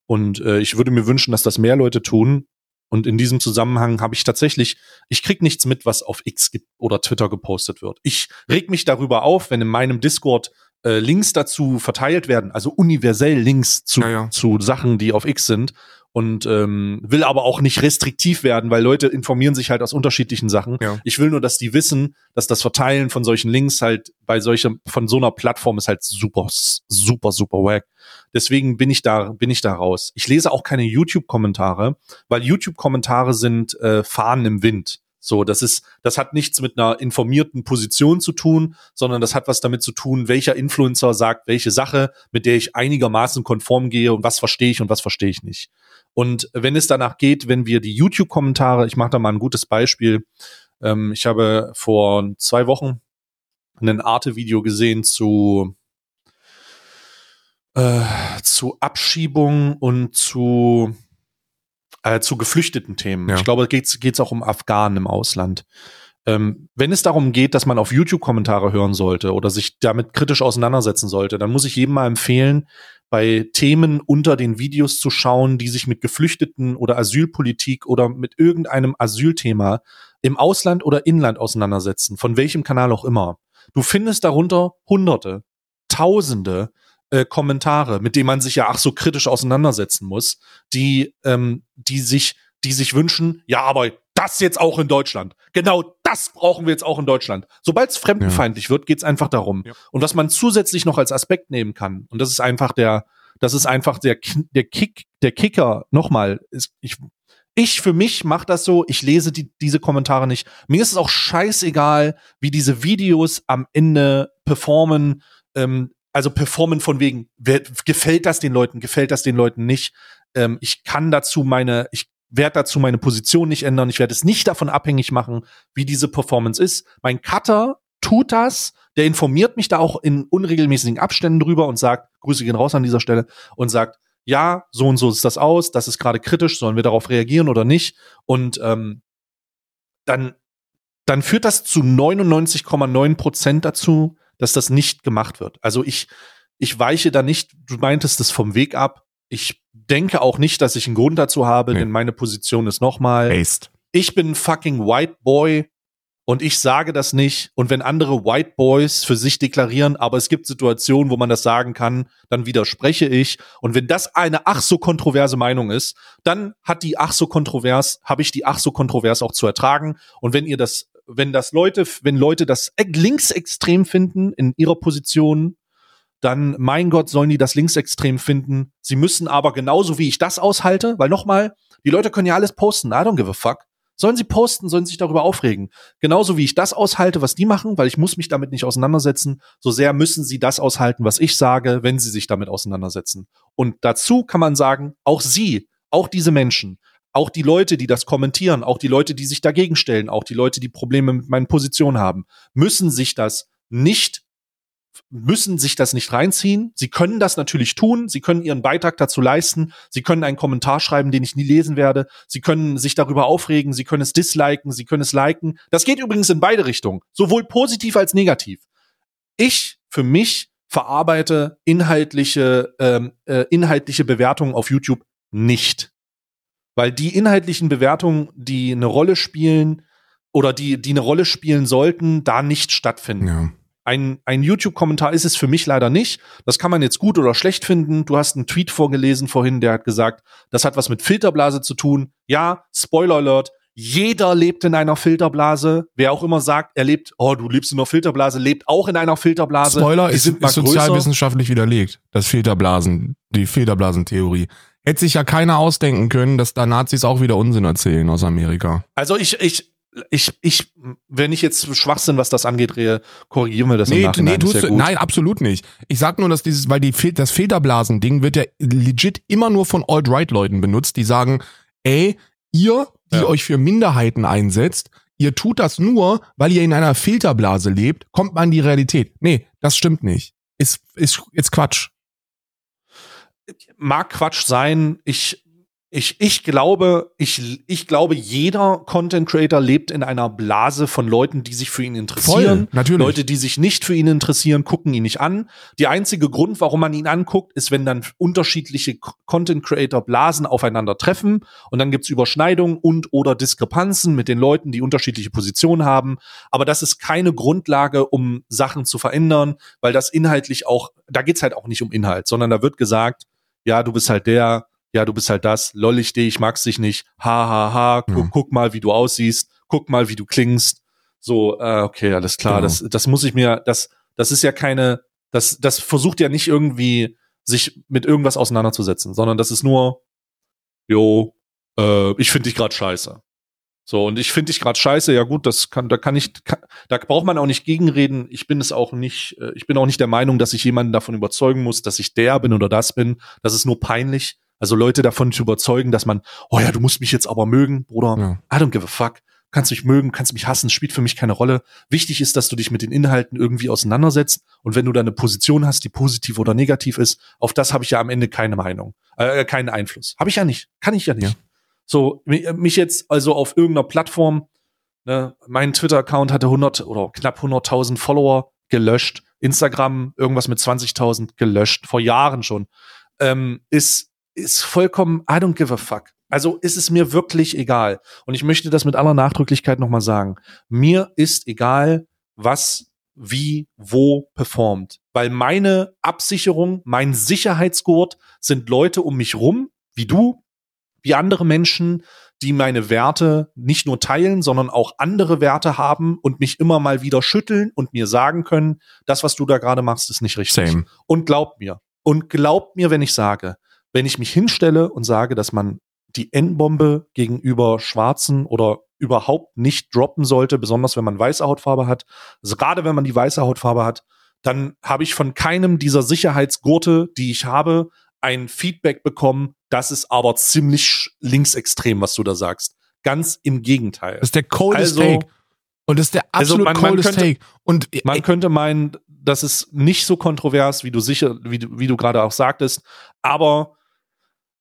Und äh, ich würde mir wünschen, dass das mehr Leute tun, und in diesem Zusammenhang habe ich tatsächlich, ich krieg nichts mit, was auf X oder Twitter gepostet wird. Ich reg mich darüber auf, wenn in meinem Discord äh, Links dazu verteilt werden, also universell Links zu, ja, ja. zu Sachen, die auf X sind und ähm, will aber auch nicht restriktiv werden, weil Leute informieren sich halt aus unterschiedlichen Sachen. Ja. Ich will nur, dass die wissen, dass das Verteilen von solchen Links halt bei solcher von so einer Plattform ist halt super super super wack. Deswegen bin ich da bin ich da raus. Ich lese auch keine YouTube Kommentare, weil YouTube Kommentare sind äh, Fahnen im Wind. So, das ist, das hat nichts mit einer informierten Position zu tun, sondern das hat was damit zu tun, welcher Influencer sagt welche Sache, mit der ich einigermaßen konform gehe und was verstehe ich und was verstehe ich nicht. Und wenn es danach geht, wenn wir die YouTube-Kommentare, ich mache da mal ein gutes Beispiel. Ähm, ich habe vor zwei Wochen ein Arte-Video gesehen zu äh, zu Abschiebung und zu äh, zu geflüchteten Themen. Ja. Ich glaube, geht es auch um Afghanen im Ausland. Ähm, wenn es darum geht, dass man auf YouTube Kommentare hören sollte oder sich damit kritisch auseinandersetzen sollte, dann muss ich jedem mal empfehlen, bei Themen unter den Videos zu schauen, die sich mit Geflüchteten oder Asylpolitik oder mit irgendeinem Asylthema im Ausland oder Inland auseinandersetzen, von welchem Kanal auch immer. Du findest darunter Hunderte, Tausende äh, Kommentare, mit denen man sich ja ach so kritisch auseinandersetzen muss, die, ähm, die sich, die sich wünschen, ja, aber das jetzt auch in Deutschland. Genau das brauchen wir jetzt auch in Deutschland. Sobald es fremdenfeindlich ja. wird, geht es einfach darum. Ja. Und was man zusätzlich noch als Aspekt nehmen kann, und das ist einfach der, das ist einfach der, der Kick, der Kicker, nochmal, ist, ich, ich für mich mache das so, ich lese die, diese Kommentare nicht. Mir ist es auch scheißegal, wie diese Videos am Ende performen. Ähm, also performen von wegen, gefällt das den Leuten, gefällt das den Leuten nicht. Ähm, ich kann dazu meine, ich werde dazu meine Position nicht ändern. Ich werde es nicht davon abhängig machen, wie diese Performance ist. Mein Cutter tut das, der informiert mich da auch in unregelmäßigen Abständen drüber und sagt, Grüße gehen raus an dieser Stelle und sagt, ja, so und so ist das aus, das ist gerade kritisch, sollen wir darauf reagieren oder nicht? Und ähm, dann, dann führt das zu 99,9 Prozent dazu, dass das nicht gemacht wird. Also ich, ich weiche da nicht, du meintest es vom Weg ab. Ich denke auch nicht, dass ich einen Grund dazu habe, nee. denn meine Position ist nochmal. Ich bin fucking White Boy und ich sage das nicht. Und wenn andere White Boys für sich deklarieren, aber es gibt Situationen, wo man das sagen kann, dann widerspreche ich. Und wenn das eine ach so kontroverse Meinung ist, dann hat die ach so kontrovers, habe ich die ach so kontrovers auch zu ertragen. Und wenn ihr das, wenn das Leute, wenn Leute das linksextrem finden in ihrer Position, dann, mein Gott, sollen die das linksextrem finden. Sie müssen aber genauso wie ich das aushalte, weil nochmal, die Leute können ja alles posten. I don't give a fuck. Sollen sie posten, sollen sich darüber aufregen. Genauso wie ich das aushalte, was die machen, weil ich muss mich damit nicht auseinandersetzen. So sehr müssen sie das aushalten, was ich sage, wenn sie sich damit auseinandersetzen. Und dazu kann man sagen, auch sie, auch diese Menschen, auch die Leute, die das kommentieren, auch die Leute, die sich dagegen stellen, auch die Leute, die Probleme mit meinen Positionen haben, müssen sich das nicht müssen sich das nicht reinziehen. Sie können das natürlich tun. Sie können ihren Beitrag dazu leisten. Sie können einen Kommentar schreiben, den ich nie lesen werde. Sie können sich darüber aufregen. Sie können es disliken. Sie können es liken. Das geht übrigens in beide Richtungen. Sowohl positiv als negativ. Ich, für mich, verarbeite inhaltliche, ähm, äh, inhaltliche Bewertungen auf YouTube nicht. Weil die inhaltlichen Bewertungen, die eine Rolle spielen oder die, die eine Rolle spielen sollten, da nicht stattfinden. Ja. Ein, ein YouTube-Kommentar ist es für mich leider nicht. Das kann man jetzt gut oder schlecht finden. Du hast einen Tweet vorgelesen vorhin, der hat gesagt, das hat was mit Filterblase zu tun. Ja, Spoiler Alert. Jeder lebt in einer Filterblase. Wer auch immer sagt, er lebt, oh, du lebst in einer Filterblase, lebt auch in einer Filterblase. Spoiler ist, ist sozialwissenschaftlich widerlegt. Das Filterblasen, die Filterblasentheorie. Hätte sich ja keiner ausdenken können, dass da Nazis auch wieder Unsinn erzählen aus Amerika. Also ich, ich, ich, ich, wenn ich jetzt Schwachsinn, was das angeht, drehe, korrigieren wir das nee, im Nachhinein. Nee, tust du, nein, absolut nicht. Ich sag nur, dass dieses, weil die, das Filterblasen-Ding wird ja legit immer nur von Alt-Right-Leuten benutzt, die sagen, ey, ihr, die ja. euch für Minderheiten einsetzt, ihr tut das nur, weil ihr in einer Filterblase lebt, kommt man in die Realität. Nee, das stimmt nicht. Ist, ist, ist Quatsch. Mag Quatsch sein. Ich ich, ich glaube, ich, ich glaube, jeder Content Creator lebt in einer Blase von Leuten, die sich für ihn interessieren. Voll, natürlich. Leute, die sich nicht für ihn interessieren, gucken ihn nicht an. Die einzige Grund, warum man ihn anguckt, ist, wenn dann unterschiedliche Content Creator Blasen aufeinandertreffen und dann gibt's Überschneidungen und oder Diskrepanzen mit den Leuten, die unterschiedliche Positionen haben. Aber das ist keine Grundlage, um Sachen zu verändern, weil das inhaltlich auch, da geht's halt auch nicht um Inhalt, sondern da wird gesagt, ja, du bist halt der, ja, du bist halt das, loll ich dich, mag's dich nicht, ha, ha, ha, guck, mhm. guck mal, wie du aussiehst, guck mal, wie du klingst. So, äh, okay, alles klar, genau. das, das muss ich mir, das, das ist ja keine, das, das versucht ja nicht irgendwie, sich mit irgendwas auseinanderzusetzen, sondern das ist nur, jo, äh, ich finde dich gerade scheiße. So, und ich finde dich gerade scheiße, ja gut, das kann, da kann ich, kann, da braucht man auch nicht gegenreden. Ich bin es auch nicht, äh, ich bin auch nicht der Meinung, dass ich jemanden davon überzeugen muss, dass ich der bin oder das bin. Das ist nur peinlich. Also Leute davon zu überzeugen, dass man, oh ja, du musst mich jetzt aber mögen, Bruder. Ja. I don't give a fuck. Kannst mich mögen, kannst mich hassen, spielt für mich keine Rolle. Wichtig ist, dass du dich mit den Inhalten irgendwie auseinandersetzt. Und wenn du da eine Position hast, die positiv oder negativ ist, auf das habe ich ja am Ende keine Meinung, äh, keinen Einfluss. Habe ich ja nicht, kann ich ja nicht. Ja. So mich jetzt also auf irgendeiner Plattform, ne, mein Twitter-Account hatte 100 oder knapp 100.000 Follower gelöscht. Instagram irgendwas mit 20.000 gelöscht vor Jahren schon. Ähm, ist ist vollkommen, I don't give a fuck. Also ist es mir wirklich egal. Und ich möchte das mit aller Nachdrücklichkeit nochmal sagen. Mir ist egal, was, wie, wo performt. Weil meine Absicherung, mein Sicherheitsgurt sind Leute um mich rum, wie du, wie andere Menschen, die meine Werte nicht nur teilen, sondern auch andere Werte haben und mich immer mal wieder schütteln und mir sagen können, das, was du da gerade machst, ist nicht richtig. Same. Und glaubt mir, und glaubt mir, wenn ich sage, wenn ich mich hinstelle und sage, dass man die N-Bombe gegenüber Schwarzen oder überhaupt nicht droppen sollte, besonders wenn man weiße Hautfarbe hat, also gerade wenn man die weiße Hautfarbe hat, dann habe ich von keinem dieser Sicherheitsgurte, die ich habe, ein Feedback bekommen, das ist aber ziemlich linksextrem, was du da sagst. Ganz im Gegenteil. Das ist der coldest Also- Take. Und das ist der Also absolut man- man coldest könnte- Take. Und Man könnte meinen, das ist nicht so kontrovers, wie du sicher, wie du, wie du gerade auch sagtest, aber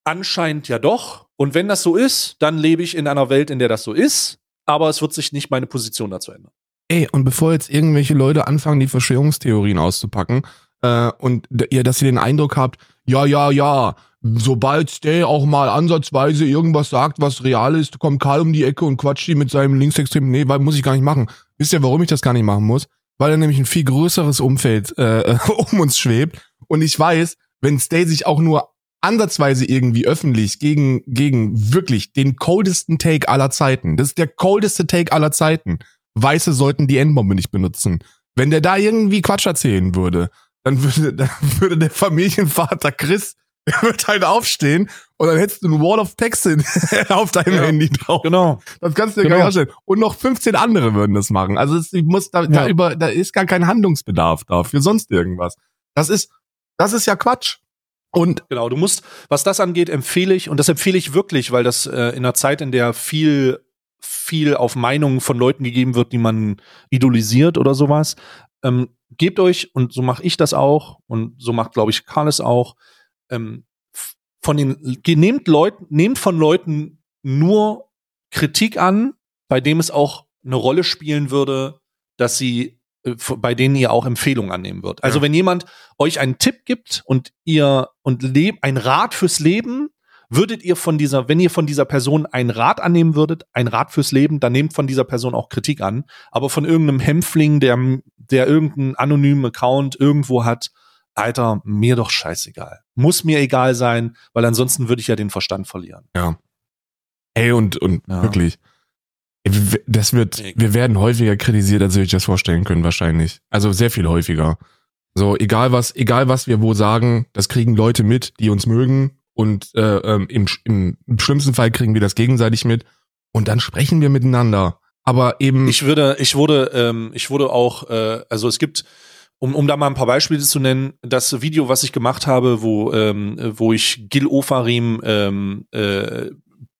anscheinend ja doch. Und wenn das so ist, dann lebe ich in einer Welt, in der das so ist, aber es wird sich nicht meine Position dazu ändern. Ey, und bevor jetzt irgendwelche Leute anfangen, die Verschwörungstheorien auszupacken, äh, und ihr, dass ihr den Eindruck habt, ja, ja, ja, sobald Stay auch mal ansatzweise irgendwas sagt, was real ist, kommt Karl um die Ecke und quatscht die mit seinem Linksextremen. Nee, weil muss ich gar nicht machen. Wisst ihr, warum ich das gar nicht machen muss? Weil er nämlich ein viel größeres Umfeld äh, um uns schwebt. Und ich weiß, wenn Stay sich auch nur ansatzweise irgendwie öffentlich gegen, gegen wirklich den coldesten Take aller Zeiten, das ist der coldeste Take aller Zeiten, Weiße sollten die N-Bombe nicht benutzen. Wenn der da irgendwie Quatsch erzählen würde, dann würde, dann würde der Familienvater Chris, wird halt aufstehen und dann hättest du ein Wall of Text auf deinem Ja. Handy drauf. Genau. Das kannst du dir Genau. gar nicht vorstellen. Und noch 15 andere würden das machen. Also es ich muss da, da Ja. über, da ist gar kein Handlungsbedarf da für sonst irgendwas. Das ist, das ist ja Quatsch. Und Genau, du musst, was das angeht, empfehle ich, und das empfehle ich wirklich, weil das äh, in einer Zeit, in der viel, viel auf Meinungen von Leuten gegeben wird, die man idolisiert oder sowas, ähm, gebt euch, und so mache ich das auch, und so macht, glaube ich, Karl es auch, ähm, von den, nehmt Leuten, nehmt von Leuten nur Kritik an, bei dem es auch eine Rolle spielen würde, dass sie, äh, bei denen ihr auch Empfehlungen annehmen wird. Also Ja. wenn jemand euch einen Tipp gibt und ihr und leb, ein Rat fürs Leben, würdet ihr von dieser, wenn ihr von dieser Person einen Rat annehmen würdet, ein Rat fürs Leben, dann nehmt von dieser Person auch Kritik an. Aber von irgendeinem Hämpfling, der, der irgendeinen anonymen Account irgendwo hat, Alter, mir doch scheißegal. Muss mir egal sein, weil ansonsten würde ich ja den Verstand verlieren. ey, und, und Ja. wirklich. Das wird, wir werden häufiger kritisiert, als ihr euch das vorstellen können, wahrscheinlich. Also sehr viel häufiger. So, egal was, egal was wir wo sagen, das kriegen Leute mit, die uns mögen. Und äh, ähm, im, im, im schlimmsten Fall kriegen wir das gegenseitig mit. Und dann sprechen wir miteinander. Aber eben. Ich würde, ich wurde, ähm, ich wurde auch, äh, also es gibt, um, um da mal ein paar Beispiele zu nennen, das Video, was ich gemacht habe, wo, ähm, wo ich Gil Ofarim ähm, äh,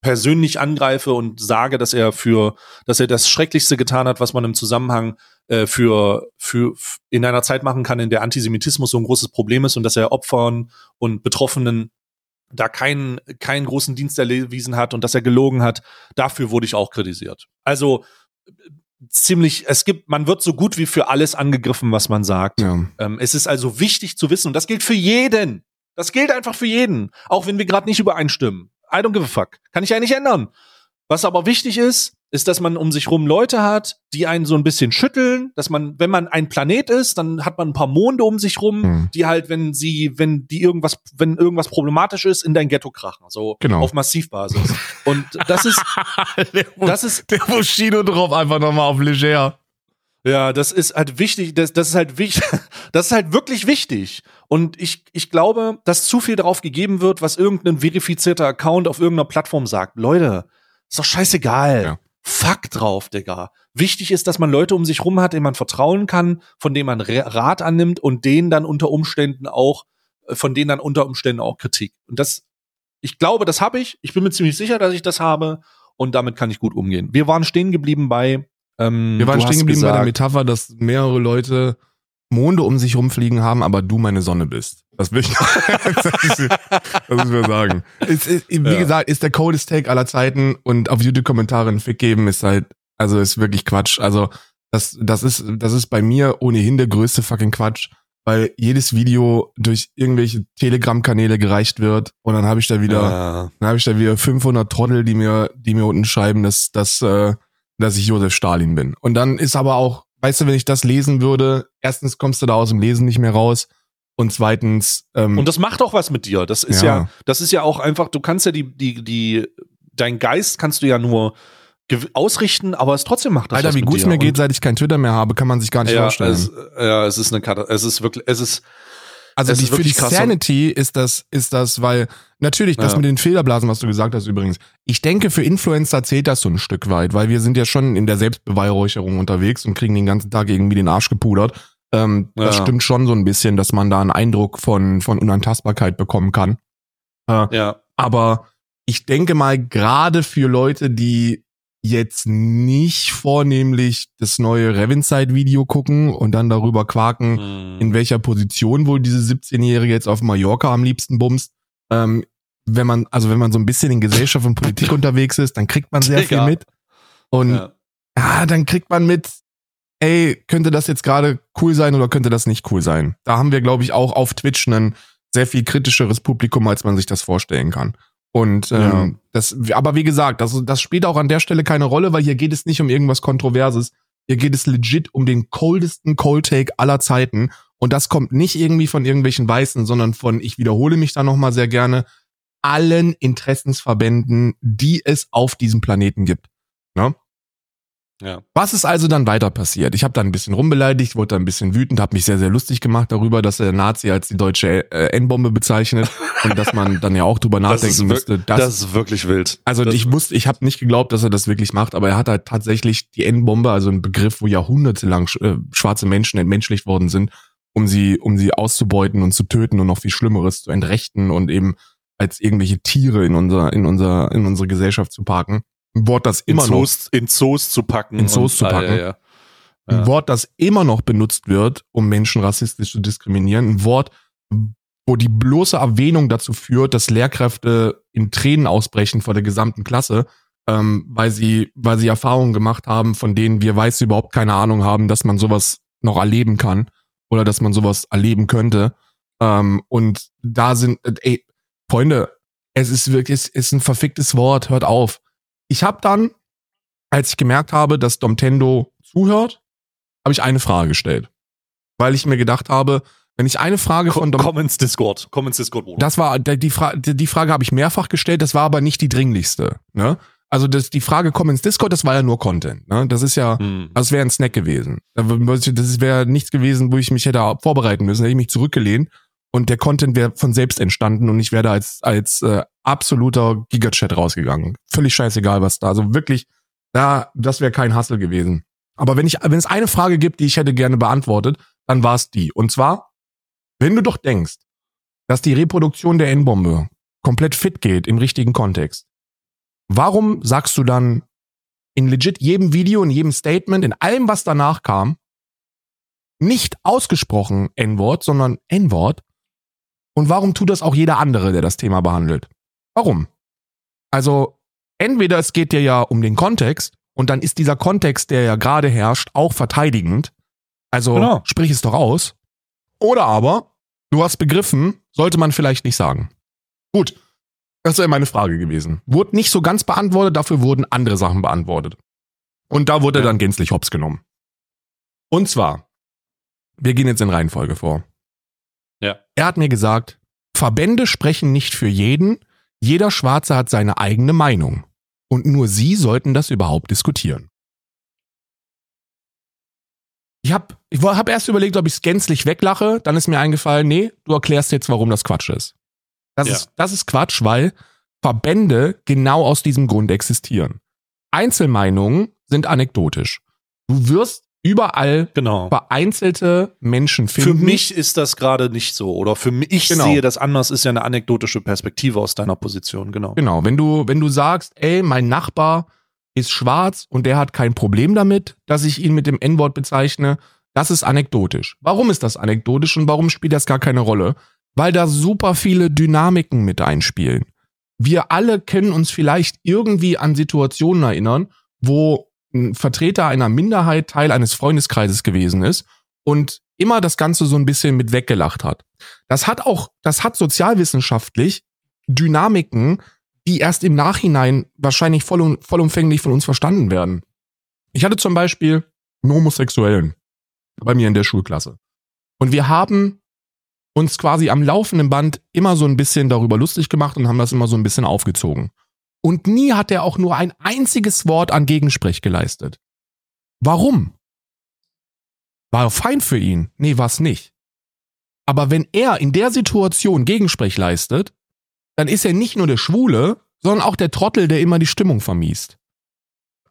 persönlich angreife und sage, dass er für, dass er das Schrecklichste getan hat, was man im Zusammenhang äh, für, für in einer Zeit machen kann, in der Antisemitismus so ein großes Problem ist und dass er Opfern und Betroffenen da keinen, keinen großen Dienst erwiesen hat und dass er gelogen hat, dafür wurde ich auch kritisiert. Also äh, ziemlich, es gibt, man wird so gut wie für alles angegriffen, was man sagt. ja. Ähm, es ist also wichtig zu wissen, und das gilt für jeden. Das gilt einfach für jeden. Auch wenn wir gerade nicht übereinstimmen. I don't give a fuck. Kann ich ja nicht ändern. Was aber wichtig ist, ist, dass man um sich rum Leute hat, die einen so ein bisschen schütteln, dass man, wenn man ein Planet ist, dann hat man ein paar Monde um sich rum, Hm. die halt, wenn sie, wenn die irgendwas, wenn irgendwas problematisch ist, in dein Ghetto krachen. So Genau. auf Massivbasis. Und das ist, der, das ist, der Bushido drauf einfach nochmal auf leger. Ja, das ist halt wichtig, das, das ist halt wichtig, das ist halt wirklich wichtig. Und ich, ich glaube, dass zu viel darauf gegeben wird, was irgendein verifizierter Account auf irgendeiner Plattform sagt. Leute, ist doch scheißegal. Ja. Fuck drauf, Digga. Wichtig ist, dass man Leute um sich rum hat, denen man vertrauen kann, von denen man Rat annimmt und denen dann unter Umständen auch, äh, von denen dann unter Umständen auch Kritik. Und das, ich glaube, das habe ich. Ich bin mir ziemlich sicher, dass ich das habe. Und damit kann ich gut umgehen. Wir waren stehen geblieben bei, ähm, Wir waren stehen geblieben bei der gesagt- Metapher, dass mehrere Leute Monde um sich rumfliegen haben, aber du meine Sonne bist. Das will ich das ist- das müssen wir sagen. Es ist, wie Ja. gesagt, ist der coldest Take aller Zeiten und auf YouTube-Kommentare einen Fick geben ist halt, also ist wirklich Quatsch. Also das, das ist, das ist bei mir ohnehin der größte fucking Quatsch, weil jedes Video durch irgendwelche Telegram-Kanäle gereicht wird und dann habe ich da wieder Ja. dann habe ich da wieder 500 Trottel, die mir, die mir unten schreiben, dass, dass, äh, dass ich Josef Stalin bin. Und dann ist aber auch, weißt du, wenn ich das lesen würde, erstens kommst du da aus dem Lesen nicht mehr raus Und zweitens. Ähm, und das macht auch was mit dir. Das ist ja. ja, das ist ja auch einfach, du kannst ja die, die, die, dein Geist kannst du ja nur ausrichten, aber es trotzdem macht das Alter, wie gut es mir geht, seit ich kein Twitter mehr habe, kann man sich gar nicht ja, vorstellen. Es, ja, es ist eine Katastrophe. Es ist wirklich, es ist. Also die, für die Sanity ist das, ist das, weil natürlich das ja. mit den Filterblasen, was du gesagt hast übrigens. Ich denke, für Influencer zählt das so ein Stück weit, weil wir sind ja schon in der Selbstbeweihräucherung unterwegs und kriegen den ganzen Tag irgendwie den Arsch gepudert. Ähm, ja. Das stimmt schon so ein bisschen, dass man da einen Eindruck von, von Unantastbarkeit bekommen kann. Äh, ja. Aber ich denke mal, gerade für Leute, die jetzt nicht vornehmlich das neue Revinside-Video gucken und dann darüber quaken, mhm. in welcher Position wohl diese 17-Jährige jetzt auf Mallorca am liebsten bumst. Ähm, wenn man, also wenn man so ein bisschen in Gesellschaft und Politik unterwegs ist, dann kriegt man sehr viel mit. Und ja. ja, dann kriegt man mit, ey, könnte das jetzt gerade cool sein oder könnte das nicht cool sein? Da haben wir, glaube ich, auch auf Twitch ein sehr viel kritischeres Publikum, als man sich das vorstellen kann. Und ähm, ja. das, aber wie gesagt, das, das spielt auch an der Stelle keine Rolle, weil hier geht es nicht um irgendwas Kontroverses. Hier geht es legit um den coldesten Cold Take aller Zeiten. Und das kommt nicht irgendwie von irgendwelchen Weißen, sondern von, ich wiederhole mich da nochmal sehr gerne, allen Interessensverbänden, die es auf diesem Planeten gibt. Ne? Ja. Was ist also dann weiter passiert? Ich habe dann ein bisschen rumbeleidigt, wurde dann ein bisschen wütend, habe mich sehr, sehr lustig gemacht darüber, dass der Nazi als die deutsche äh, N-Bombe bezeichnet und dass man dann ja auch drüber nachdenken müsste. Das, das ist wirklich wild. Also das ich wusste, ich habe nicht geglaubt, dass er das wirklich macht, aber er hat halt tatsächlich die N-Bombe, also ein Begriff, wo jahrhundertelang äh, schwarze Menschen entmenschlicht worden sind, um sie, um sie auszubeuten und zu töten und noch viel Schlimmeres zu entrechten und eben als irgendwelche Tiere in unser, in unser, in unsere Gesellschaft zu parken. Ein Wort, das immer in Zoos, noch in Zoos zu packen. In Zoos zu packen. Ja, ja, ja. Ein Wort, das immer noch benutzt wird, um Menschen rassistisch zu diskriminieren. Ein Wort, wo die bloße Erwähnung dazu führt, dass Lehrkräfte in Tränen ausbrechen vor der gesamten Klasse, ähm, weil sie, weil sie Erfahrungen gemacht haben, von denen wir weiß überhaupt keine Ahnung haben, dass man sowas noch erleben kann oder dass man sowas erleben könnte. Ähm, und da sind, ey, Freunde, es ist wirklich, es ist ein verficktes Wort, hört auf. Ich habe dann, als ich gemerkt habe, dass Domtendo zuhört, habe ich eine Frage gestellt. Weil ich mir gedacht habe, wenn ich eine Frage von Dom Komm ins Discord, komm ins Discord, Bruder. Das war, die, Fra die Frage habe ich mehrfach gestellt, das war aber nicht die dringlichste, ne? Also das, die Frage, komm ins Discord, das war ja nur Content. Ne? Das ist ja, hm. das wäre ein Snack gewesen. Das wäre nichts gewesen, wo ich mich hätte vorbereiten müssen. Hätte ich mich zurückgelehnt und der Content wäre von selbst entstanden und ich werde als als äh, absoluter Gigachat rausgegangen. Völlig scheißegal, was da. Also wirklich, da, das wäre kein Hassel gewesen. Aber wenn ich, wenn es eine Frage gibt, die ich hätte gerne beantwortet, dann war es die. Und zwar, wenn du doch denkst, dass die Reproduktion der N-Bombe komplett fit geht im richtigen Kontext, warum sagst du dann in legit jedem Video, in jedem Statement, in allem, was danach kam, nicht ausgesprochen N-Wort, sondern N-Wort und warum tut das auch jeder andere, der das Thema behandelt? Warum? Also, entweder es geht dir ja um den Kontext und dann ist dieser Kontext, der ja gerade herrscht, auch verteidigend. Also genau. sprich es doch aus. Oder aber, du hast begriffen, sollte man vielleicht nicht sagen. Gut, das wäre meine Frage gewesen. Wurde nicht so ganz beantwortet, dafür wurden andere Sachen beantwortet. Und da wurde ja. dann gänzlich hops genommen. Und zwar, wir gehen jetzt in Reihenfolge vor. Ja. Er hat mir gesagt, Verbände sprechen nicht für jeden, jeder Schwarze hat seine eigene Meinung. Und nur sie sollten das überhaupt diskutieren. Ich habe ich hab erst überlegt, ob ich es gänzlich weglache, dann ist mir eingefallen, nee, du erklärst jetzt, warum das Quatsch ist. Das, ja. ist, das ist Quatsch, weil Verbände genau aus diesem Grund existieren. Einzelmeinungen sind anekdotisch. Du wirst überall genau. vereinzelte Menschen finden. Für mich ist das gerade nicht so. Oder für mich, ich genau. sehe das anders, ist ja eine anekdotische Perspektive aus deiner Position, genau. Genau, wenn du, wenn du sagst, ey, mein Nachbar ist schwarz und der hat kein Problem damit, dass ich ihn mit dem N-Wort bezeichne, das ist anekdotisch. Warum ist das anekdotisch und warum spielt das gar keine Rolle? Weil da super viele Dynamiken mit einspielen. Wir alle können uns vielleicht irgendwie an Situationen erinnern, wo ein Vertreter einer Minderheit Teil eines Freundeskreises gewesen ist und immer das Ganze so ein bisschen mit weggelacht hat. Das hat auch, das hat sozialwissenschaftlich Dynamiken, die erst im Nachhinein wahrscheinlich voll, vollumfänglich von uns verstanden werden. Ich hatte zum Beispiel einen Homosexuellen bei mir in der Schulklasse. Und wir haben uns quasi am laufenden Band immer so ein bisschen darüber lustig gemacht und haben das immer so ein bisschen aufgezogen. Und nie hat er auch nur ein einziges Wort an Gegensprech geleistet. Warum? War fein für ihn? Nee, war's nicht. Aber wenn er in der Situation Gegensprech leistet, dann ist er nicht nur der Schwule, sondern auch der Trottel, der immer die Stimmung vermiest.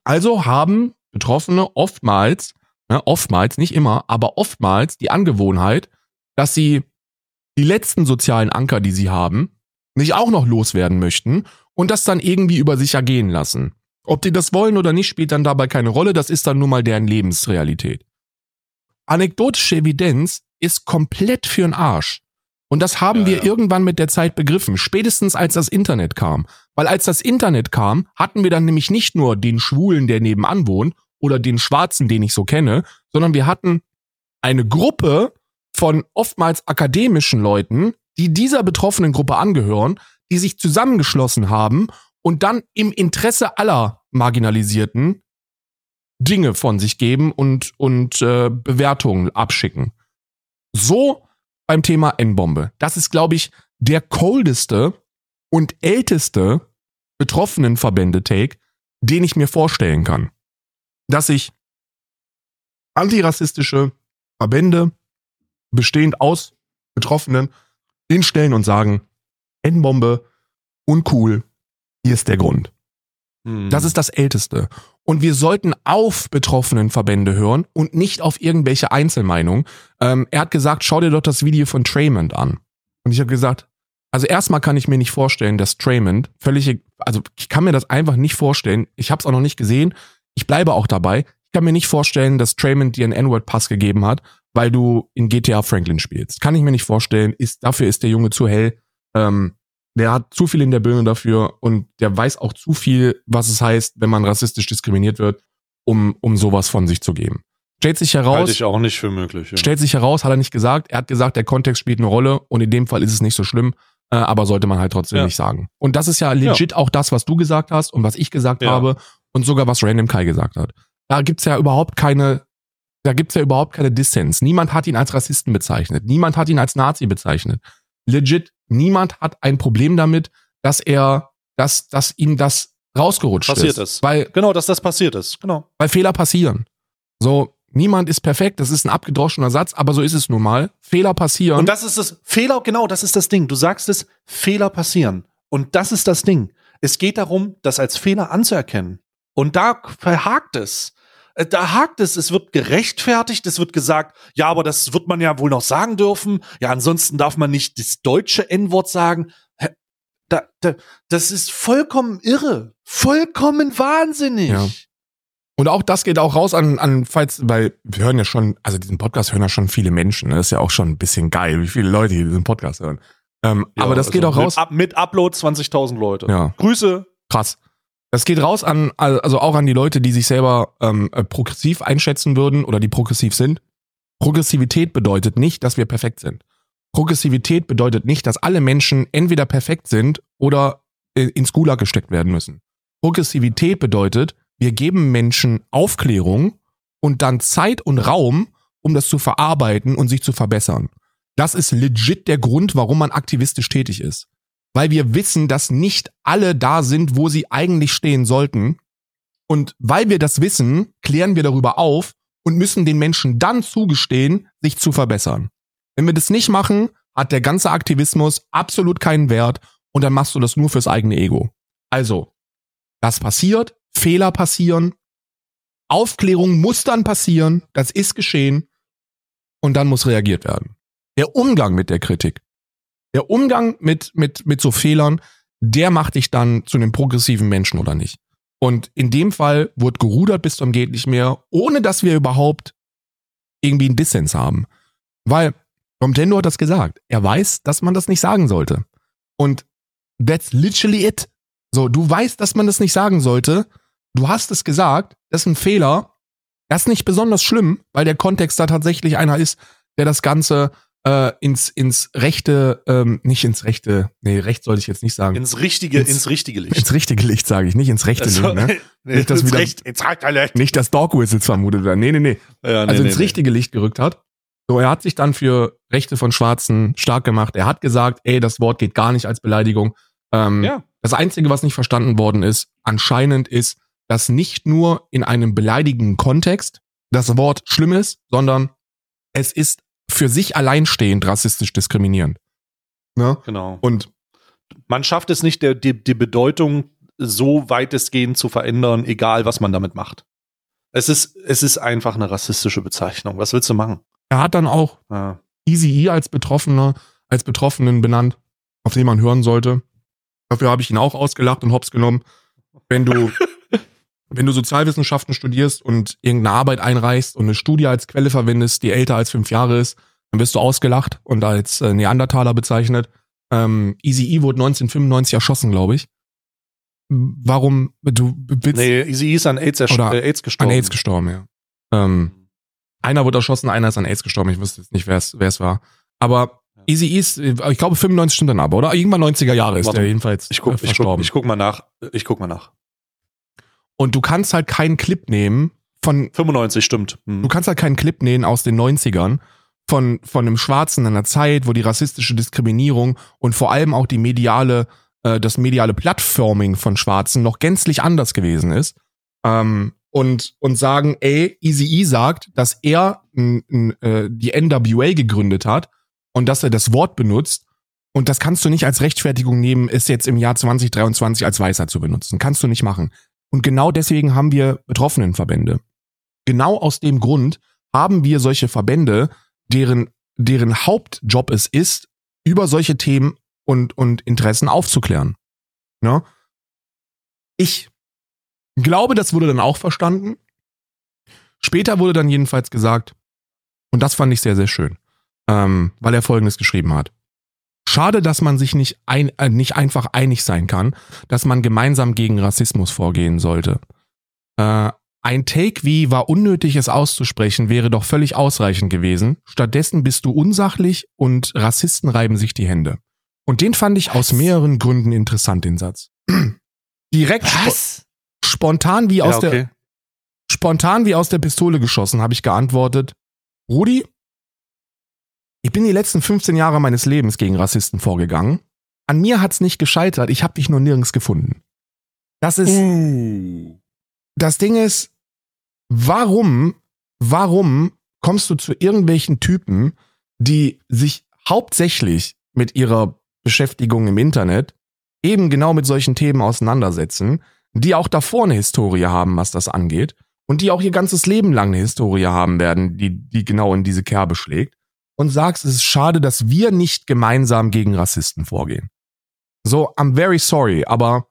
Also haben Betroffene oftmals, ne, oftmals, nicht immer, aber oftmals die Angewohnheit, dass sie die letzten sozialen Anker, die sie haben, nicht auch noch loswerden möchten und das dann irgendwie über sich ergehen lassen. Ob die das wollen oder nicht, spielt dann dabei keine Rolle, das ist dann nun mal deren Lebensrealität. Anekdotische Evidenz ist komplett für'n Arsch. Und das haben ja, wir ja. irgendwann mit der Zeit begriffen, spätestens als das Internet kam. Weil als das Internet kam, hatten wir dann nämlich nicht nur den Schwulen, der nebenan wohnt, oder den Schwarzen, den ich so kenne, sondern wir hatten eine Gruppe von oftmals akademischen Leuten, die dieser betroffenen Gruppe angehören, die sich zusammengeschlossen haben und dann im Interesse aller Marginalisierten Dinge von sich geben und, und äh, Bewertungen abschicken. So beim Thema N-Bombe. Das ist, glaube ich, der coldeste und älteste betroffenen Verbände-Take, den ich mir vorstellen kann. Dass sich antirassistische Verbände, bestehend aus Betroffenen, hinstellen und sagen, N-Bombe, uncool, hier ist der Grund. Hm. Das ist das Älteste. Und wir sollten auf betroffenen Verbände hören und nicht auf irgendwelche Einzelmeinungen. Ähm, er hat gesagt, schau dir doch das Video von Traymond an. Und ich habe gesagt, also erstmal kann ich mir nicht vorstellen, dass Traymond völlig, also ich kann mir das einfach nicht vorstellen. Ich habe es auch noch nicht gesehen. Ich bleibe auch dabei. Ich kann mir nicht vorstellen, dass Traymond dir einen N-Word-Pass gegeben hat, weil du in GTA Franklin spielst. Kann ich mir nicht vorstellen. Ist, dafür ist der Junge zu hell. Ähm, der hat zu viel in der Birne dafür und der weiß auch zu viel, was es heißt, wenn man rassistisch diskriminiert wird, um, um sowas von sich zu geben. Stellt sich heraus. Halte ich auch nicht für möglich. Ja. Stellt sich heraus, hat er nicht gesagt. Er hat gesagt, der Kontext spielt eine Rolle und in dem Fall ist es nicht so schlimm, äh, aber sollte man halt trotzdem ja. nicht sagen. Und das ist ja legit ja. auch das, was du gesagt hast und was ich gesagt habe und sogar was Random Kai gesagt hat. Da gibt's ja überhaupt keine, da gibt's ja überhaupt keine Dissens. Niemand hat ihn als Rassisten bezeichnet. Niemand hat ihn als Nazi bezeichnet. Legit niemand hat ein Problem damit, dass er, dass, dass ihm das rausgerutscht passiert ist. ist. Weil, genau, dass das passiert ist. Genau. Weil Fehler passieren. So, niemand ist perfekt, das ist ein abgedroschener Satz, aber so ist es nun mal. Fehler passieren. Und das ist das, Fehler, genau, das ist das Ding. Du sagst es, Fehler passieren. Und das ist das Ding. Es geht darum, das als Fehler anzuerkennen. Und da verhakt es. Äh, da hakt es, es wird gerechtfertigt, es wird gesagt, ja, aber das wird man ja wohl noch sagen dürfen. Ja, ansonsten darf man nicht das deutsche N-Wort sagen. Da, da, das ist vollkommen irre. Vollkommen wahnsinnig. Ja. Und auch das geht auch raus an, an, falls, weil wir hören ja schon, also diesen Podcast hören ja schon viele Menschen. Ne? Das ist ja auch schon ein bisschen geil, wie viele Leute hier diesen Podcast hören. Ähm, ja, aber das also geht auch raus. Mit, mit Upload 20.000 Leute. Ja. Grüße. Krass. Das geht raus an, also auch an die Leute, die sich selber ähm, äh, progressiv einschätzen würden oder die progressiv sind. Progressivität bedeutet nicht, dass wir perfekt sind. Progressivität bedeutet nicht, dass alle Menschen entweder perfekt sind oder äh, ins Gulag gesteckt werden müssen. Progressivität bedeutet, wir geben Menschen Aufklärung und dann Zeit und Raum, um das zu verarbeiten und sich zu verbessern. Das ist legit der Grund, warum man aktivistisch tätig ist weil wir wissen, dass nicht alle da sind, wo sie eigentlich stehen sollten. Und weil wir das wissen, klären wir darüber auf und müssen den Menschen dann zugestehen, sich zu verbessern. Wenn wir das nicht machen, hat der ganze Aktivismus absolut keinen Wert und dann machst du das nur fürs eigene Ego. Also, das passiert, Fehler passieren, Aufklärung muss dann passieren, das ist geschehen und dann muss reagiert werden. Der Umgang mit der Kritik der Umgang mit, mit, mit so Fehlern, der macht dich dann zu einem progressiven Menschen oder nicht. Und in dem Fall wurde gerudert bis zum geht nicht mehr, ohne dass wir überhaupt irgendwie einen Dissens haben. Weil Nintendo hat das gesagt. Er weiß, dass man das nicht sagen sollte. Und that's literally it. So, du weißt, dass man das nicht sagen sollte. Du hast es gesagt. Das ist ein Fehler. Das ist nicht besonders schlimm, weil der Kontext da tatsächlich einer ist, der das Ganze äh, ins, ins rechte, ähm, nicht ins rechte, nee, recht sollte ich jetzt nicht sagen. Ins richtige, ins, ins richtige Licht. Ins richtige Licht, sage ich, nicht ins rechte also, Licht, ne? nee, nicht, dass ins, wieder, recht, ins rechte Licht. Nicht, dass Dog Whistles vermutet werden. Nee, nee, nee. Ja, nee also nee, ins richtige Licht gerückt hat. So, er hat sich dann für Rechte von Schwarzen stark gemacht. Er hat gesagt, ey, das Wort geht gar nicht als Beleidigung. Ähm, ja. Das Einzige, was nicht verstanden worden ist, anscheinend ist, dass nicht nur in einem beleidigenden Kontext das Wort schlimm ist, sondern es ist für sich alleinstehend rassistisch diskriminierend. Ne? Genau. Und man schafft es nicht, der, die, die Bedeutung so weitestgehend zu verändern, egal was man damit macht. Es ist, es ist einfach eine rassistische Bezeichnung. Was willst du machen? Er hat dann auch ja. Easy E als Betroffener, als Betroffenen benannt, auf den man hören sollte. Dafür habe ich ihn auch ausgelacht und hops genommen. Wenn du, wenn du Sozialwissenschaften studierst und irgendeine Arbeit einreichst und eine Studie als Quelle verwendest, die älter als fünf Jahre ist, dann wirst du ausgelacht und als äh, Neandertaler bezeichnet. Ähm, Easy E wurde 1995 erschossen, glaube ich. Warum du willst? Nee, Easy E ist an AIDS, oder äh, AIDS gestorben. An AIDS gestorben, ja. Ähm, einer wurde erschossen, einer ist an AIDS gestorben. Ich wüsste jetzt nicht, wer es war. Aber Easy ist, ich glaube 95 stimmt dann aber, oder? Irgendwann 90er Jahre ist Warte, der jedenfalls ich guck, verstorben. Ich guck, ich guck mal nach. Ich guck mal nach. Und du kannst halt keinen Clip nehmen von 95 stimmt. Hm. Du kannst halt keinen Clip nehmen aus den 90ern von von einem Schwarzen in einer Zeit, wo die rassistische Diskriminierung und vor allem auch die mediale äh, das mediale Plattforming von Schwarzen noch gänzlich anders gewesen ist. Ähm, und, und sagen, ey, Easy E sagt, dass er n, n, äh, die NWA gegründet hat und dass er das Wort benutzt. Und das kannst du nicht als Rechtfertigung nehmen, es jetzt im Jahr 2023 als Weißer zu benutzen. Kannst du nicht machen. Und genau deswegen haben wir Betroffenenverbände. Genau aus dem Grund haben wir solche Verbände, deren, deren Hauptjob es ist, über solche Themen und, und Interessen aufzuklären. Ja? Ich glaube, das wurde dann auch verstanden. Später wurde dann jedenfalls gesagt, und das fand ich sehr, sehr schön, ähm, weil er Folgendes geschrieben hat. Schade, dass man sich nicht, ein, äh, nicht einfach einig sein kann, dass man gemeinsam gegen Rassismus vorgehen sollte. Äh, ein Take wie war unnötig, es auszusprechen, wäre doch völlig ausreichend gewesen. Stattdessen bist du unsachlich und Rassisten reiben sich die Hände. Und den fand ich aus mehreren Gründen interessant, den Satz. Direkt Was? spontan wie aus ja, okay. der spontan wie aus der Pistole geschossen, habe ich geantwortet, Rudi, ich bin die letzten 15 Jahre meines Lebens gegen Rassisten vorgegangen. An mir hat's nicht gescheitert, ich habe dich nur nirgends gefunden. Das ist uh. Das Ding ist, warum warum kommst du zu irgendwelchen Typen, die sich hauptsächlich mit ihrer Beschäftigung im Internet eben genau mit solchen Themen auseinandersetzen, die auch davor eine Historie haben, was das angeht, und die auch ihr ganzes Leben lang eine Historie haben werden, die, die genau in diese Kerbe schlägt, und sagst, es ist schade, dass wir nicht gemeinsam gegen Rassisten vorgehen. So, I'm very sorry, aber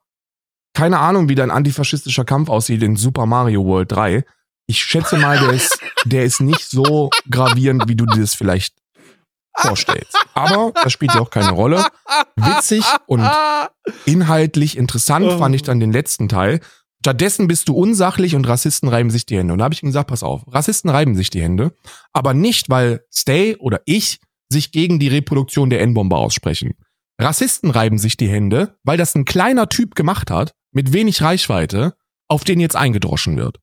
keine Ahnung, wie dein antifaschistischer Kampf aussieht in Super Mario World 3. Ich schätze mal, der ist, der ist nicht so gravierend, wie du dir das vielleicht vorstellst. Aber das spielt ja auch keine Rolle. Witzig und inhaltlich interessant fand ich dann den letzten Teil. Stattdessen bist du unsachlich und Rassisten reiben sich die Hände. Und da habe ich ihm gesagt, pass auf, Rassisten reiben sich die Hände, aber nicht, weil Stay oder ich sich gegen die Reproduktion der N-Bombe aussprechen. Rassisten reiben sich die Hände, weil das ein kleiner Typ gemacht hat, mit wenig Reichweite, auf den jetzt eingedroschen wird.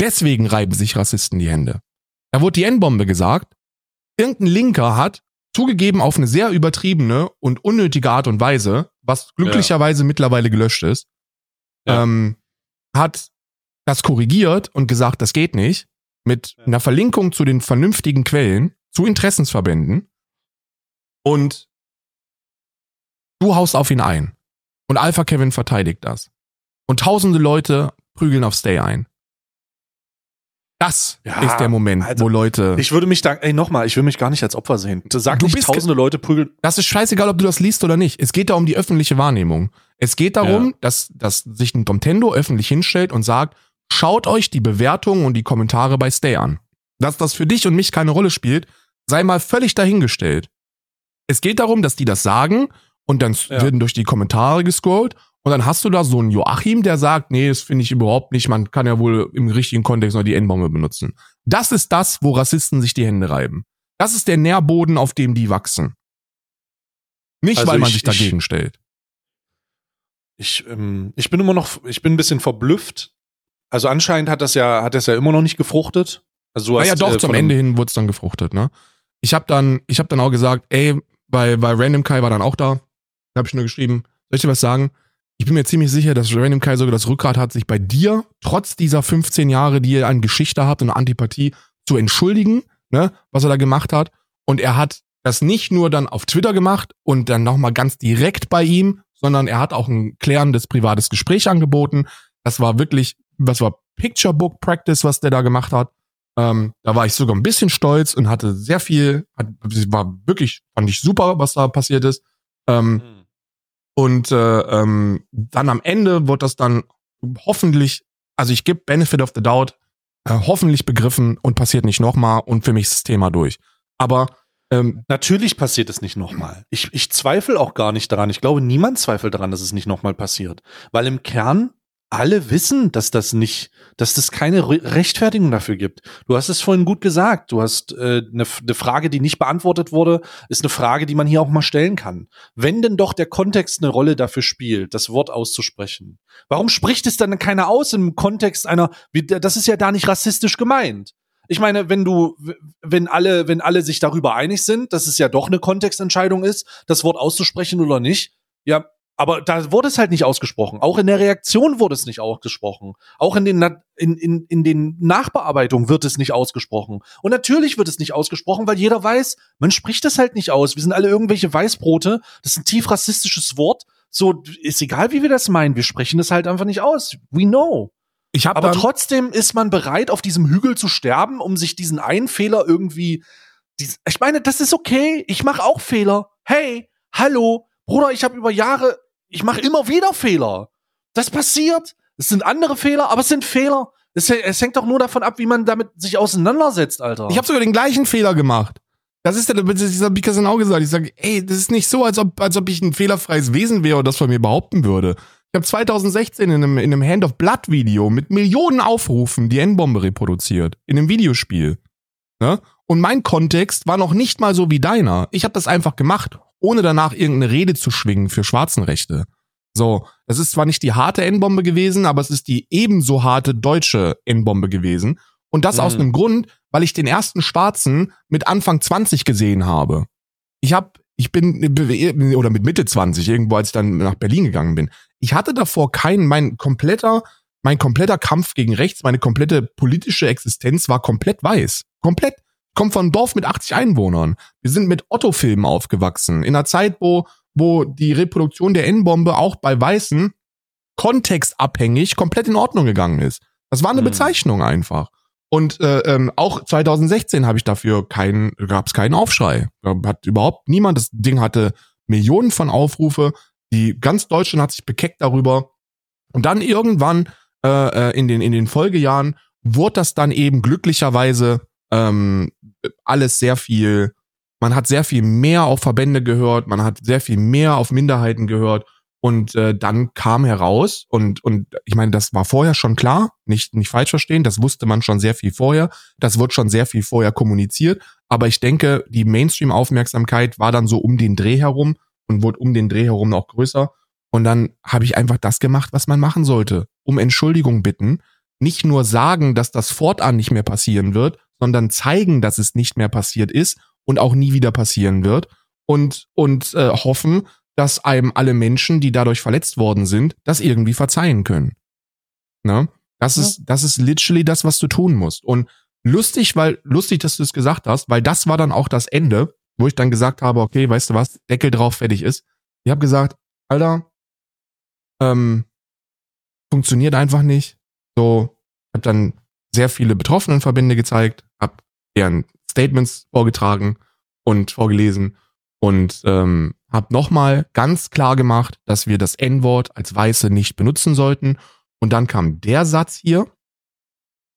Deswegen reiben sich Rassisten die Hände. Da wurde die N-Bombe gesagt, irgendein Linker hat, zugegeben auf eine sehr übertriebene und unnötige Art und Weise, was glücklicherweise ja. mittlerweile gelöscht ist, ja. ähm, hat das korrigiert und gesagt, das geht nicht, mit ja. einer Verlinkung zu den vernünftigen Quellen, zu Interessensverbänden und du haust auf ihn ein. Und Alpha Kevin verteidigt das. Und tausende Leute prügeln auf Stay ein. Das ja, ist der Moment, also, wo Leute. Ich würde mich da, ey, nochmal, ich will mich gar nicht als Opfer sehen. Sag du nicht, tausende Leute prügeln. Das ist scheißegal, ob du das liest oder nicht. Es geht da um die öffentliche Wahrnehmung. Es geht darum, ja. dass, dass sich ein Nintendo öffentlich hinstellt und sagt, schaut euch die Bewertungen und die Kommentare bei Stay an. Dass das für dich und mich keine Rolle spielt, sei mal völlig dahingestellt. Es geht darum, dass die das sagen und dann ja. werden durch die Kommentare gescrollt und dann hast du da so einen Joachim, der sagt, nee, das finde ich überhaupt nicht, man kann ja wohl im richtigen Kontext noch die N-Bombe benutzen. Das ist das, wo Rassisten sich die Hände reiben. Das ist der Nährboden, auf dem die wachsen. Nicht, also weil man ich, sich dagegen ich, stellt. Ich, ähm, ich bin immer noch, ich bin ein bisschen verblüfft. Also anscheinend hat das ja, hat das ja immer noch nicht gefruchtet. Also du hast, naja, doch, äh, zum Ende hin wurde es dann gefruchtet, ne? Ich habe dann, ich habe dann auch gesagt, ey, weil, weil Random Kai war dann auch da. Da habe ich nur geschrieben, soll ich dir was sagen? Ich bin mir ziemlich sicher, dass Random Kai sogar das Rückgrat hat, sich bei dir, trotz dieser 15 Jahre, die ihr an Geschichte habt und Antipathie, zu entschuldigen, ne, was er da gemacht hat. Und er hat das nicht nur dann auf Twitter gemacht und dann nochmal ganz direkt bei ihm, sondern er hat auch ein klärendes privates Gespräch angeboten. Das war wirklich, was war Picture Book Practice, was der da gemacht hat. Ähm, da war ich sogar ein bisschen stolz und hatte sehr viel, hat, war wirklich, fand ich super, was da passiert ist. Ähm, mhm. Und äh, ähm, dann am Ende wird das dann hoffentlich, also ich gebe Benefit of the Doubt, äh, hoffentlich begriffen und passiert nicht nochmal und für mich ist das Thema durch. Aber ähm, Natürlich passiert es nicht nochmal. Ich, ich zweifle auch gar nicht daran. Ich glaube, niemand zweifelt daran, dass es nicht nochmal passiert. Weil im Kern alle wissen, dass das nicht, dass das keine Re Rechtfertigung dafür gibt. Du hast es vorhin gut gesagt. Du hast eine äh, ne, ne Frage, die nicht beantwortet wurde, ist eine Frage, die man hier auch mal stellen kann. Wenn denn doch der Kontext eine Rolle dafür spielt, das Wort auszusprechen, warum spricht es dann keiner aus im Kontext einer? Wie, das ist ja da nicht rassistisch gemeint. Ich meine, wenn du, wenn alle, wenn alle sich darüber einig sind, dass es ja doch eine Kontextentscheidung ist, das Wort auszusprechen oder nicht, ja, aber da wurde es halt nicht ausgesprochen. Auch in der Reaktion wurde es nicht ausgesprochen. Auch in den, in, in, in den Nachbearbeitungen wird es nicht ausgesprochen. Und natürlich wird es nicht ausgesprochen, weil jeder weiß, man spricht das halt nicht aus. Wir sind alle irgendwelche Weißbrote. Das ist ein tief rassistisches Wort. So, ist egal, wie wir das meinen. Wir sprechen das halt einfach nicht aus. We know. Aber trotzdem ist man bereit, auf diesem Hügel zu sterben, um sich diesen einen Fehler irgendwie. Ich meine, das ist okay. Ich mache auch Fehler. Hey, hallo, Bruder, ich habe über Jahre ich mache immer wieder Fehler. Das passiert. Es sind andere Fehler, aber es sind Fehler. Es, es hängt doch nur davon ab, wie man damit sich auseinandersetzt, Alter. Ich habe sogar den gleichen Fehler gemacht. Das ist der, das habe ich gestern auch gesagt. Ich sage, ey, das ist nicht so, als ob, als ob ich ein fehlerfreies Wesen wäre und das von mir behaupten würde. Ich habe 2016 in einem, in einem Hand of Blood Video mit Millionen Aufrufen die N-Bombe reproduziert. In einem Videospiel. Ne? Und mein Kontext war noch nicht mal so wie deiner. Ich habe das einfach gemacht ohne danach irgendeine Rede zu schwingen für Schwarzenrechte. So, das ist zwar nicht die harte N-Bombe gewesen, aber es ist die ebenso harte deutsche N-Bombe gewesen. Und das mhm. aus einem Grund, weil ich den ersten Schwarzen mit Anfang 20 gesehen habe. Ich hab, ich bin, oder mit Mitte 20, irgendwo, als ich dann nach Berlin gegangen bin. Ich hatte davor keinen, mein kompletter, mein kompletter Kampf gegen rechts, meine komplette politische Existenz war komplett weiß. Komplett komme von einem Dorf mit 80 Einwohnern. Wir sind mit Otto-Filmen aufgewachsen. In einer Zeit, wo, wo die Reproduktion der N-Bombe auch bei Weißen kontextabhängig komplett in Ordnung gegangen ist. Das war eine mhm. Bezeichnung einfach. Und äh, ähm, auch 2016 habe ich dafür keinen, gab es keinen Aufschrei. Hat überhaupt niemand. Das Ding hatte Millionen von Aufrufe. Die ganz Deutschland hat sich bekeckt darüber. Und dann irgendwann äh, äh in den in den Folgejahren wurde das dann eben glücklicherweise ähm, alles sehr viel, man hat sehr viel mehr auf Verbände gehört, man hat sehr viel mehr auf Minderheiten gehört und äh, dann kam heraus und und ich meine, das war vorher schon klar, nicht nicht falsch verstehen, das wusste man schon sehr viel vorher, das wird schon sehr viel vorher kommuniziert, aber ich denke, die Mainstream Aufmerksamkeit war dann so um den Dreh herum und wurde um den Dreh herum noch größer. Und dann habe ich einfach das gemacht, was man machen sollte, um Entschuldigung bitten, nicht nur sagen, dass das fortan nicht mehr passieren wird, sondern zeigen, dass es nicht mehr passiert ist und auch nie wieder passieren wird. Und, und äh, hoffen, dass einem alle Menschen, die dadurch verletzt worden sind, das irgendwie verzeihen können. Ne? Das ja. ist, das ist literally das, was du tun musst. Und lustig, weil, lustig, dass du es gesagt hast, weil das war dann auch das Ende, wo ich dann gesagt habe, okay, weißt du was, Deckel drauf, fertig ist. Ich habe gesagt, Alter, ähm, funktioniert einfach nicht. So, habe dann sehr viele Betroffenenverbände gezeigt, habe deren Statements vorgetragen und vorgelesen und ähm, habe nochmal ganz klar gemacht, dass wir das N-Wort als Weiße nicht benutzen sollten. Und dann kam der Satz hier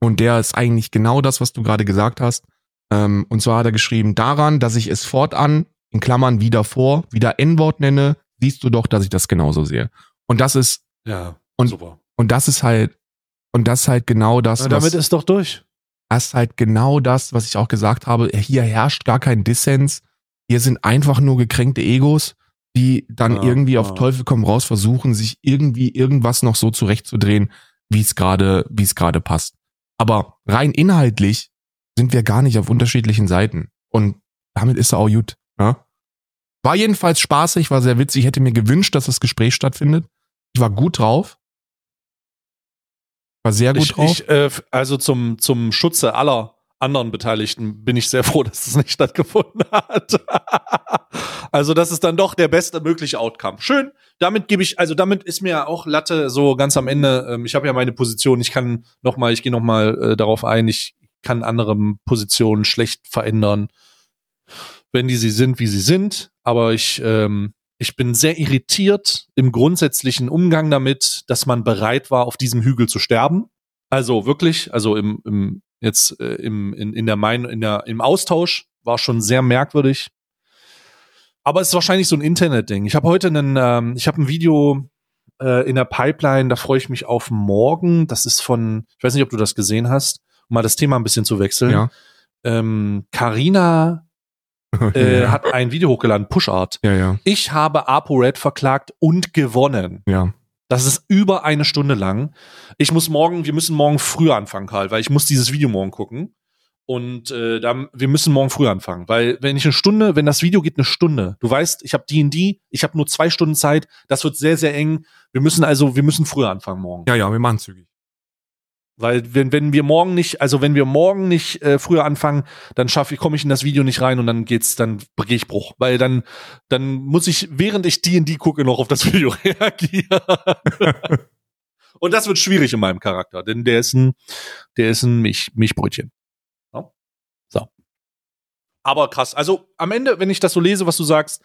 und der ist eigentlich genau das, was du gerade gesagt hast. Ähm, und zwar hat er geschrieben, daran, dass ich es fortan, in Klammern wieder vor, wieder N-Wort nenne, siehst du doch, dass ich das genauso sehe. Und das ist ja und, super. Und das ist halt und das ist halt genau das. Na, damit ist doch durch. Das ist halt genau das, was ich auch gesagt habe. Hier herrscht gar kein Dissens. Hier sind einfach nur gekränkte Egos, die dann ja, irgendwie ja. auf Teufel komm raus versuchen, sich irgendwie irgendwas noch so zurechtzudrehen, wie es gerade, wie es gerade passt. Aber rein inhaltlich sind wir gar nicht auf unterschiedlichen Seiten. Und damit ist er auch gut. Ja? War jedenfalls spaßig, war sehr witzig. Ich hätte mir gewünscht, dass das Gespräch stattfindet. Ich war gut drauf. War sehr gut ich, drauf. Ich, äh, also zum, zum Schutze aller anderen Beteiligten bin ich sehr froh, dass es nicht stattgefunden hat. also das ist dann doch der beste mögliche Outcome. Schön. Damit gebe ich, also damit ist mir auch Latte so ganz am Ende. Ähm, ich habe ja meine Position. Ich kann noch mal, ich gehe noch mal äh, darauf ein. Ich kann andere Positionen schlecht verändern, wenn die sie sind, wie sie sind. Aber ich ähm, ich bin sehr irritiert im grundsätzlichen Umgang damit, dass man bereit war, auf diesem Hügel zu sterben. Also wirklich, also im, im jetzt äh, im, in, in der Mein, in der, im Austausch war schon sehr merkwürdig. Aber es ist wahrscheinlich so ein Internet-Ding. Ich habe heute einen, ähm, ich habe ein Video äh, in der Pipeline, da freue ich mich auf morgen. Das ist von, ich weiß nicht, ob du das gesehen hast, um mal das Thema ein bisschen zu wechseln. Ja. Ähm, Carina äh, ja. hat ein Video hochgeladen, Pushart. ja, ja, Ich habe ApoRed verklagt und gewonnen. ja. Das ist über eine Stunde lang. Ich muss morgen, wir müssen morgen früher anfangen, Karl, weil ich muss dieses Video morgen gucken. Und äh, dann, wir müssen morgen früh anfangen, weil wenn ich eine Stunde, wenn das Video geht eine Stunde, du weißt, ich habe D&D, ich habe nur zwei Stunden Zeit, das wird sehr, sehr eng. Wir müssen also, wir müssen früher anfangen morgen. Ja, ja, wir machen zügig. Weil wenn, wenn wir morgen nicht, also wenn wir morgen nicht äh, früher anfangen, dann schaffe ich, komme ich in das Video nicht rein und dann geht's, dann gehe ich Bruch. Weil dann, dann muss ich, während ich D&D gucke, noch auf das Video reagieren. und das wird schwierig in meinem Charakter, denn der ist ein, der ist ein Milch, Milchbrötchen. Ja? So. Aber krass. Also am Ende, wenn ich das so lese, was du sagst,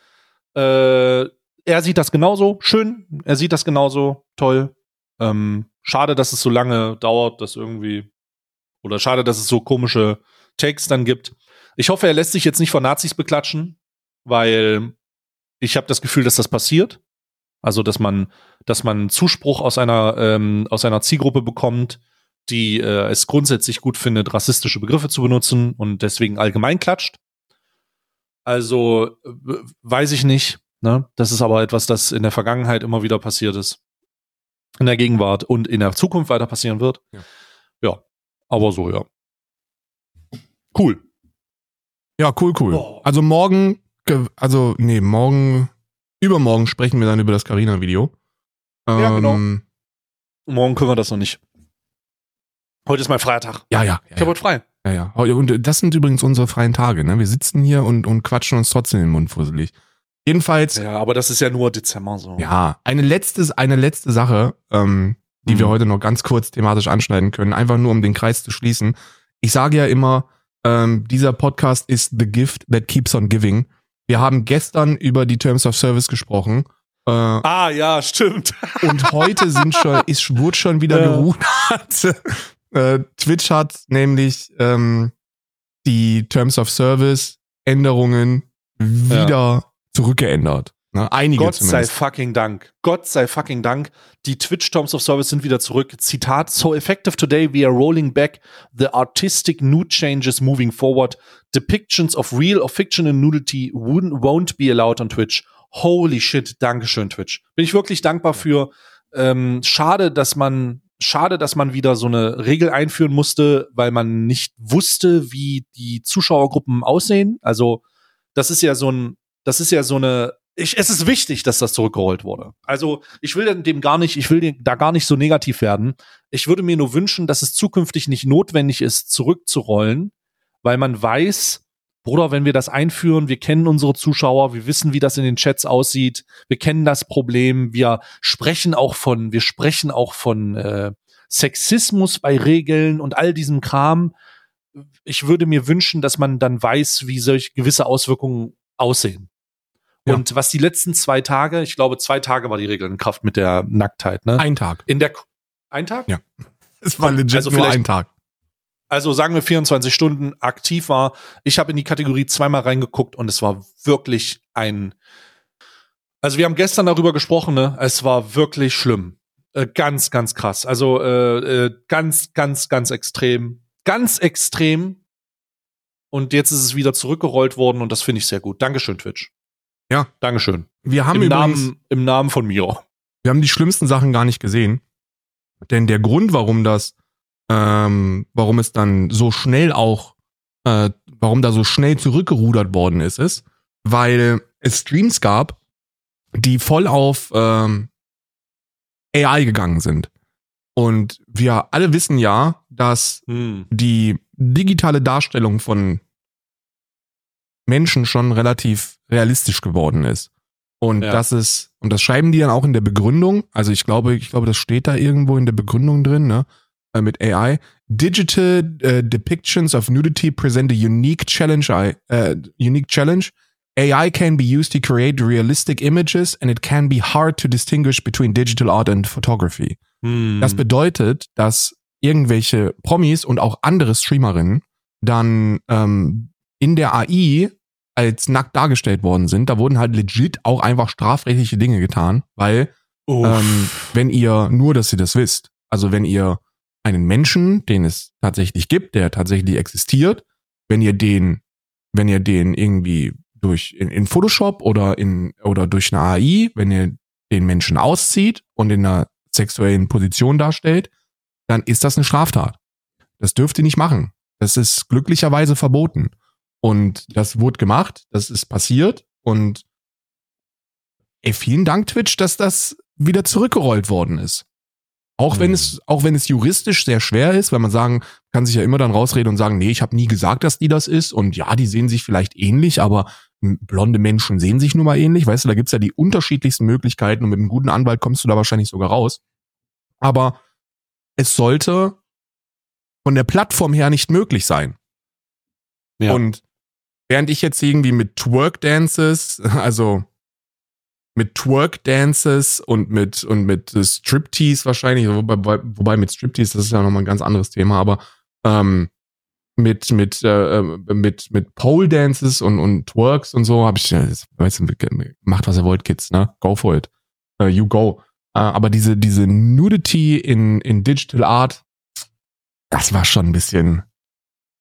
äh, er sieht das genauso, schön, er sieht das genauso, toll. Ähm, schade, dass es so lange dauert, dass irgendwie, oder schade, dass es so komische Takes dann gibt. Ich hoffe, er lässt sich jetzt nicht von Nazis beklatschen, weil ich habe das Gefühl, dass das passiert. Also, dass man, dass man Zuspruch aus einer, ähm, aus einer Zielgruppe bekommt, die äh, es grundsätzlich gut findet, rassistische Begriffe zu benutzen und deswegen allgemein klatscht. Also, weiß ich nicht. Ne? Das ist aber etwas, das in der Vergangenheit immer wieder passiert ist in der Gegenwart und in der Zukunft weiter passieren wird. Ja. Ja, aber so, ja. Cool. Ja, cool, cool. Oh. Also morgen, ge- also nee, morgen, übermorgen sprechen wir dann über das Carina-Video. Ja, genau. Ähm, Morgen können wir das noch nicht. Heute ist mein Feiertag. Ja, ja. Ich habe heute frei. Ja, ja. Und das sind übrigens unsere freien Tage, ne? Wir sitzen hier und, und quatschen uns trotzdem den Mund fusselig. Jedenfalls, ja, Ja, aber das ist ja nur Dezember so. eine letzte, eine letzte Sache, ähm, die Mhm. wir heute noch ganz kurz thematisch anschneiden können, einfach nur um den Kreis zu schließen. Ich sage ja immer, ähm, dieser Podcast ist the gift that keeps on giving. Wir haben gestern über die Terms of Service gesprochen. Äh, Ah, ja, stimmt. und heute sind schon, ist, wurde schon wieder Ja. gerudert. äh, Twitch hat nämlich ähm, die Terms of Service Änderungen wieder zurückgeändert. Ne? Einige Gott sei zumindest. fucking Dank. Gott sei fucking Dank. Die Twitch Terms of Service sind wieder zurück. Zitat: So effective today, we are rolling back the artistic nude changes moving forward. Depictions of real or fictional nudity won't be allowed on Twitch. Holy shit, Dankeschön, Twitch. Bin ich wirklich dankbar für. Ähm, schade, dass man, schade, dass man wieder so eine Regel einführen musste, weil man nicht wusste, wie die Zuschauergruppen aussehen. Also, das ist ja so ein, das ist ja so eine, ich, es ist wichtig, dass das zurückgerollt wurde. Also, ich will dem gar nicht, ich will da gar nicht so negativ werden. Ich würde mir nur wünschen, dass es zukünftig nicht notwendig ist, zurückzurollen, weil man weiß, Bruder, wenn wir das einführen, wir kennen unsere Zuschauer, wir wissen, wie das in den Chats aussieht, wir kennen das Problem, wir sprechen auch von, wir sprechen auch von äh, Sexismus bei Regeln und all diesem Kram. Ich würde mir wünschen, dass man dann weiß, wie solch gewisse Auswirkungen aussehen. Ja. Und was die letzten zwei Tage, ich glaube, zwei Tage war die Regel in Kraft mit der Nacktheit, ne? Ein Tag. in der ein Tag? Ja. Es war legit Also nur ein Tag. also sagen wir 24 Stunden aktiv war. Ich habe in die Kategorie zweimal reingeguckt und es war wirklich ein. Also wir haben gestern darüber gesprochen, ne? Es war wirklich schlimm. Äh, ganz, ganz krass. Also äh, äh, ganz, ganz, ganz extrem. Ganz extrem. Und jetzt ist es wieder zurückgerollt worden und das finde ich sehr gut. Dankeschön, Twitch. Ja. Dankeschön. Wir haben Im übrigens, Namen, Im Namen von Miro. wir haben die schlimmsten Sachen gar nicht gesehen. Denn der Grund, warum das, ähm, warum es dann so schnell auch äh, warum da so schnell zurückgerudert worden ist, ist, weil es Streams gab, die voll auf ähm, AI gegangen sind. Und wir alle wissen ja, dass hm. die digitale Darstellung von Menschen schon relativ realistisch geworden ist. Und ja. das ist, und das schreiben die dann auch in der Begründung. Also ich glaube, ich glaube, das steht da irgendwo in der Begründung drin, ne? Äh, mit AI. Digital uh, depictions of nudity present a unique challenge. Uh, unique challenge. AI can be used to create realistic images and it can be hard to distinguish between digital art and photography. Hm. Das bedeutet, dass irgendwelche Promis und auch andere Streamerinnen dann ähm, in der AI als nackt dargestellt worden sind. Da wurden halt legit auch einfach strafrechtliche Dinge getan, weil ähm, wenn ihr nur, dass ihr das wisst, also wenn ihr einen Menschen, den es tatsächlich gibt, der tatsächlich existiert, wenn ihr den, wenn ihr den irgendwie durch in, in Photoshop oder in oder durch eine AI, wenn ihr den Menschen auszieht und in einer sexuellen Position darstellt, dann ist das eine Straftat. Das dürft ihr nicht machen. Das ist glücklicherweise verboten. Und das wurde gemacht, das ist passiert und ey, vielen Dank Twitch, dass das wieder zurückgerollt worden ist. Auch mhm. wenn es auch wenn es juristisch sehr schwer ist, weil man sagen kann sich ja immer dann rausreden und sagen, nee, ich habe nie gesagt, dass die das ist und ja, die sehen sich vielleicht ähnlich, aber blonde Menschen sehen sich nun mal ähnlich, weißt du, da gibt's ja die unterschiedlichsten Möglichkeiten und mit einem guten Anwalt kommst du da wahrscheinlich sogar raus. Aber es sollte von der Plattform her nicht möglich sein. Ja. Und während ich jetzt irgendwie mit Twerk Dances, also mit Twerk Dances und mit und mit Striptease wahrscheinlich, wobei, wobei mit Striptease das ist ja nochmal ein ganz anderes Thema, aber ähm, mit mit äh, mit mit Pole Dances und und Twerks und so habe ich weißt du, macht was ihr wollt Kids ne? Go for it. Uh, you go. Uh, aber diese diese Nudity in in Digital Art das war schon ein bisschen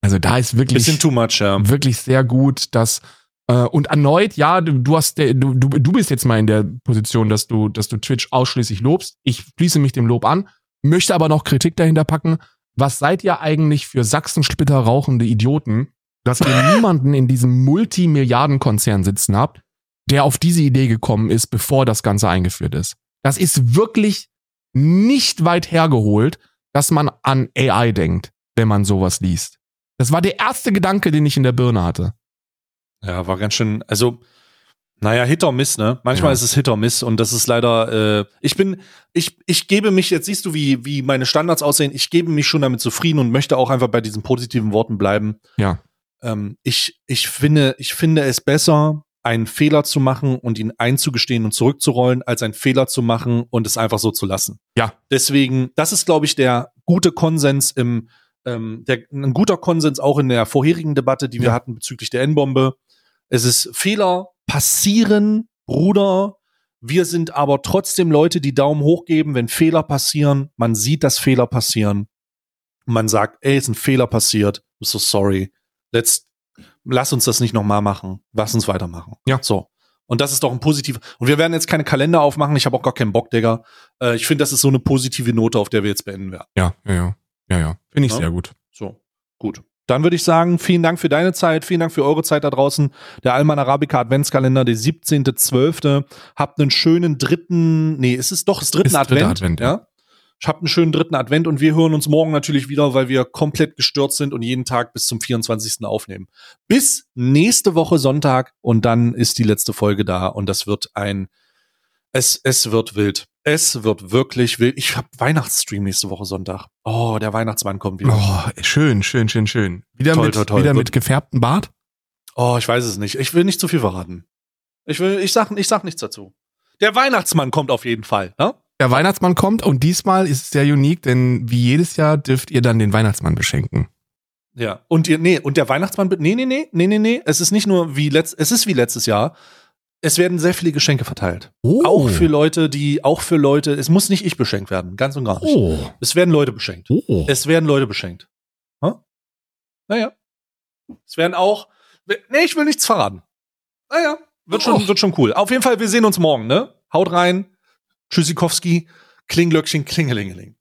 also da ist wirklich bisschen too much ja. wirklich sehr gut dass äh, und erneut ja du, du hast der, du, du du bist jetzt mal in der Position dass du dass du Twitch ausschließlich lobst ich schließe mich dem Lob an möchte aber noch Kritik dahinter packen was seid ihr eigentlich für Sachsensplitter rauchende Idioten, dass ihr niemanden in diesem Multimilliardenkonzern sitzen habt, der auf diese Idee gekommen ist, bevor das Ganze eingeführt ist. Das ist wirklich nicht weit hergeholt, dass man an AI denkt, wenn man sowas liest. Das war der erste Gedanke, den ich in der Birne hatte. Ja, war ganz schön, also naja, Hit or Miss, ne? Manchmal ja. ist es Hit or Miss und das ist leider, äh, ich bin, ich, ich gebe mich, jetzt siehst du, wie, wie meine Standards aussehen, ich gebe mich schon damit zufrieden und möchte auch einfach bei diesen positiven Worten bleiben. Ja. Ähm, ich, ich finde, ich finde es besser, einen Fehler zu machen und ihn einzugestehen und zurückzurollen, als einen Fehler zu machen und es einfach so zu lassen. Ja. Deswegen, das ist, glaube ich, der gute Konsens im, ähm, der, ein guter Konsens auch in der vorherigen Debatte, die wir ja. hatten bezüglich der N-Bombe. Es ist Fehler passieren, Bruder. Wir sind aber trotzdem Leute, die Daumen hoch geben, wenn Fehler passieren. Man sieht, dass Fehler passieren. Man sagt, ey, ist ein Fehler passiert. I'm so sorry. Let's, lass uns das nicht nochmal machen. Lass uns weitermachen. Ja. So. Und das ist doch ein positiver. Und wir werden jetzt keine Kalender aufmachen. Ich habe auch gar keinen Bock, Digga. Äh, ich finde, das ist so eine positive Note, auf der wir jetzt beenden werden. Ja, ja, ja. Ja, ja. Finde ich ja? sehr gut. So. Gut. Dann würde ich sagen, vielen Dank für deine Zeit, vielen Dank für eure Zeit da draußen. Der Alman Arabica Adventskalender, der 17.12. Habt einen schönen dritten, nee, ist es doch das dritten Advent, Advent, ja? Ich habt einen schönen dritten Advent und wir hören uns morgen natürlich wieder, weil wir komplett gestört sind und jeden Tag bis zum 24. aufnehmen. Bis nächste Woche Sonntag und dann ist die letzte Folge da und das wird ein, es, es wird wild. Es wird wirklich wild. Ich habe Weihnachtsstream nächste Woche Sonntag. Oh, der Weihnachtsmann kommt wieder. Oh, schön, schön, schön, schön. Wieder toll, mit, toll, toll. Wieder mit gefärbtem Bart? Oh, ich weiß es nicht. Ich will nicht zu viel verraten. Ich will, ich sag, ich sag nichts dazu. Der Weihnachtsmann kommt auf jeden Fall, ne? Der Weihnachtsmann kommt und diesmal ist es sehr unique, denn wie jedes Jahr dürft ihr dann den Weihnachtsmann beschenken. Ja, und ihr, nee, und der Weihnachtsmann, nee, nee, nee, nee, nee, nee, es ist nicht nur wie letzt, es ist wie letztes Jahr, es werden sehr viele Geschenke verteilt. Oh. Auch für Leute, die, auch für Leute, es muss nicht ich beschenkt werden, ganz und gar nicht. Oh. Es werden Leute beschenkt. Oh. Es werden Leute beschenkt. Huh? Naja. Es werden auch, nee, ich will nichts verraten. Naja, wird schon, oh. wird schon cool. Auf jeden Fall, wir sehen uns morgen, ne? Haut rein. Tschüssikowski. Klinglöckchen, Klingelingeling.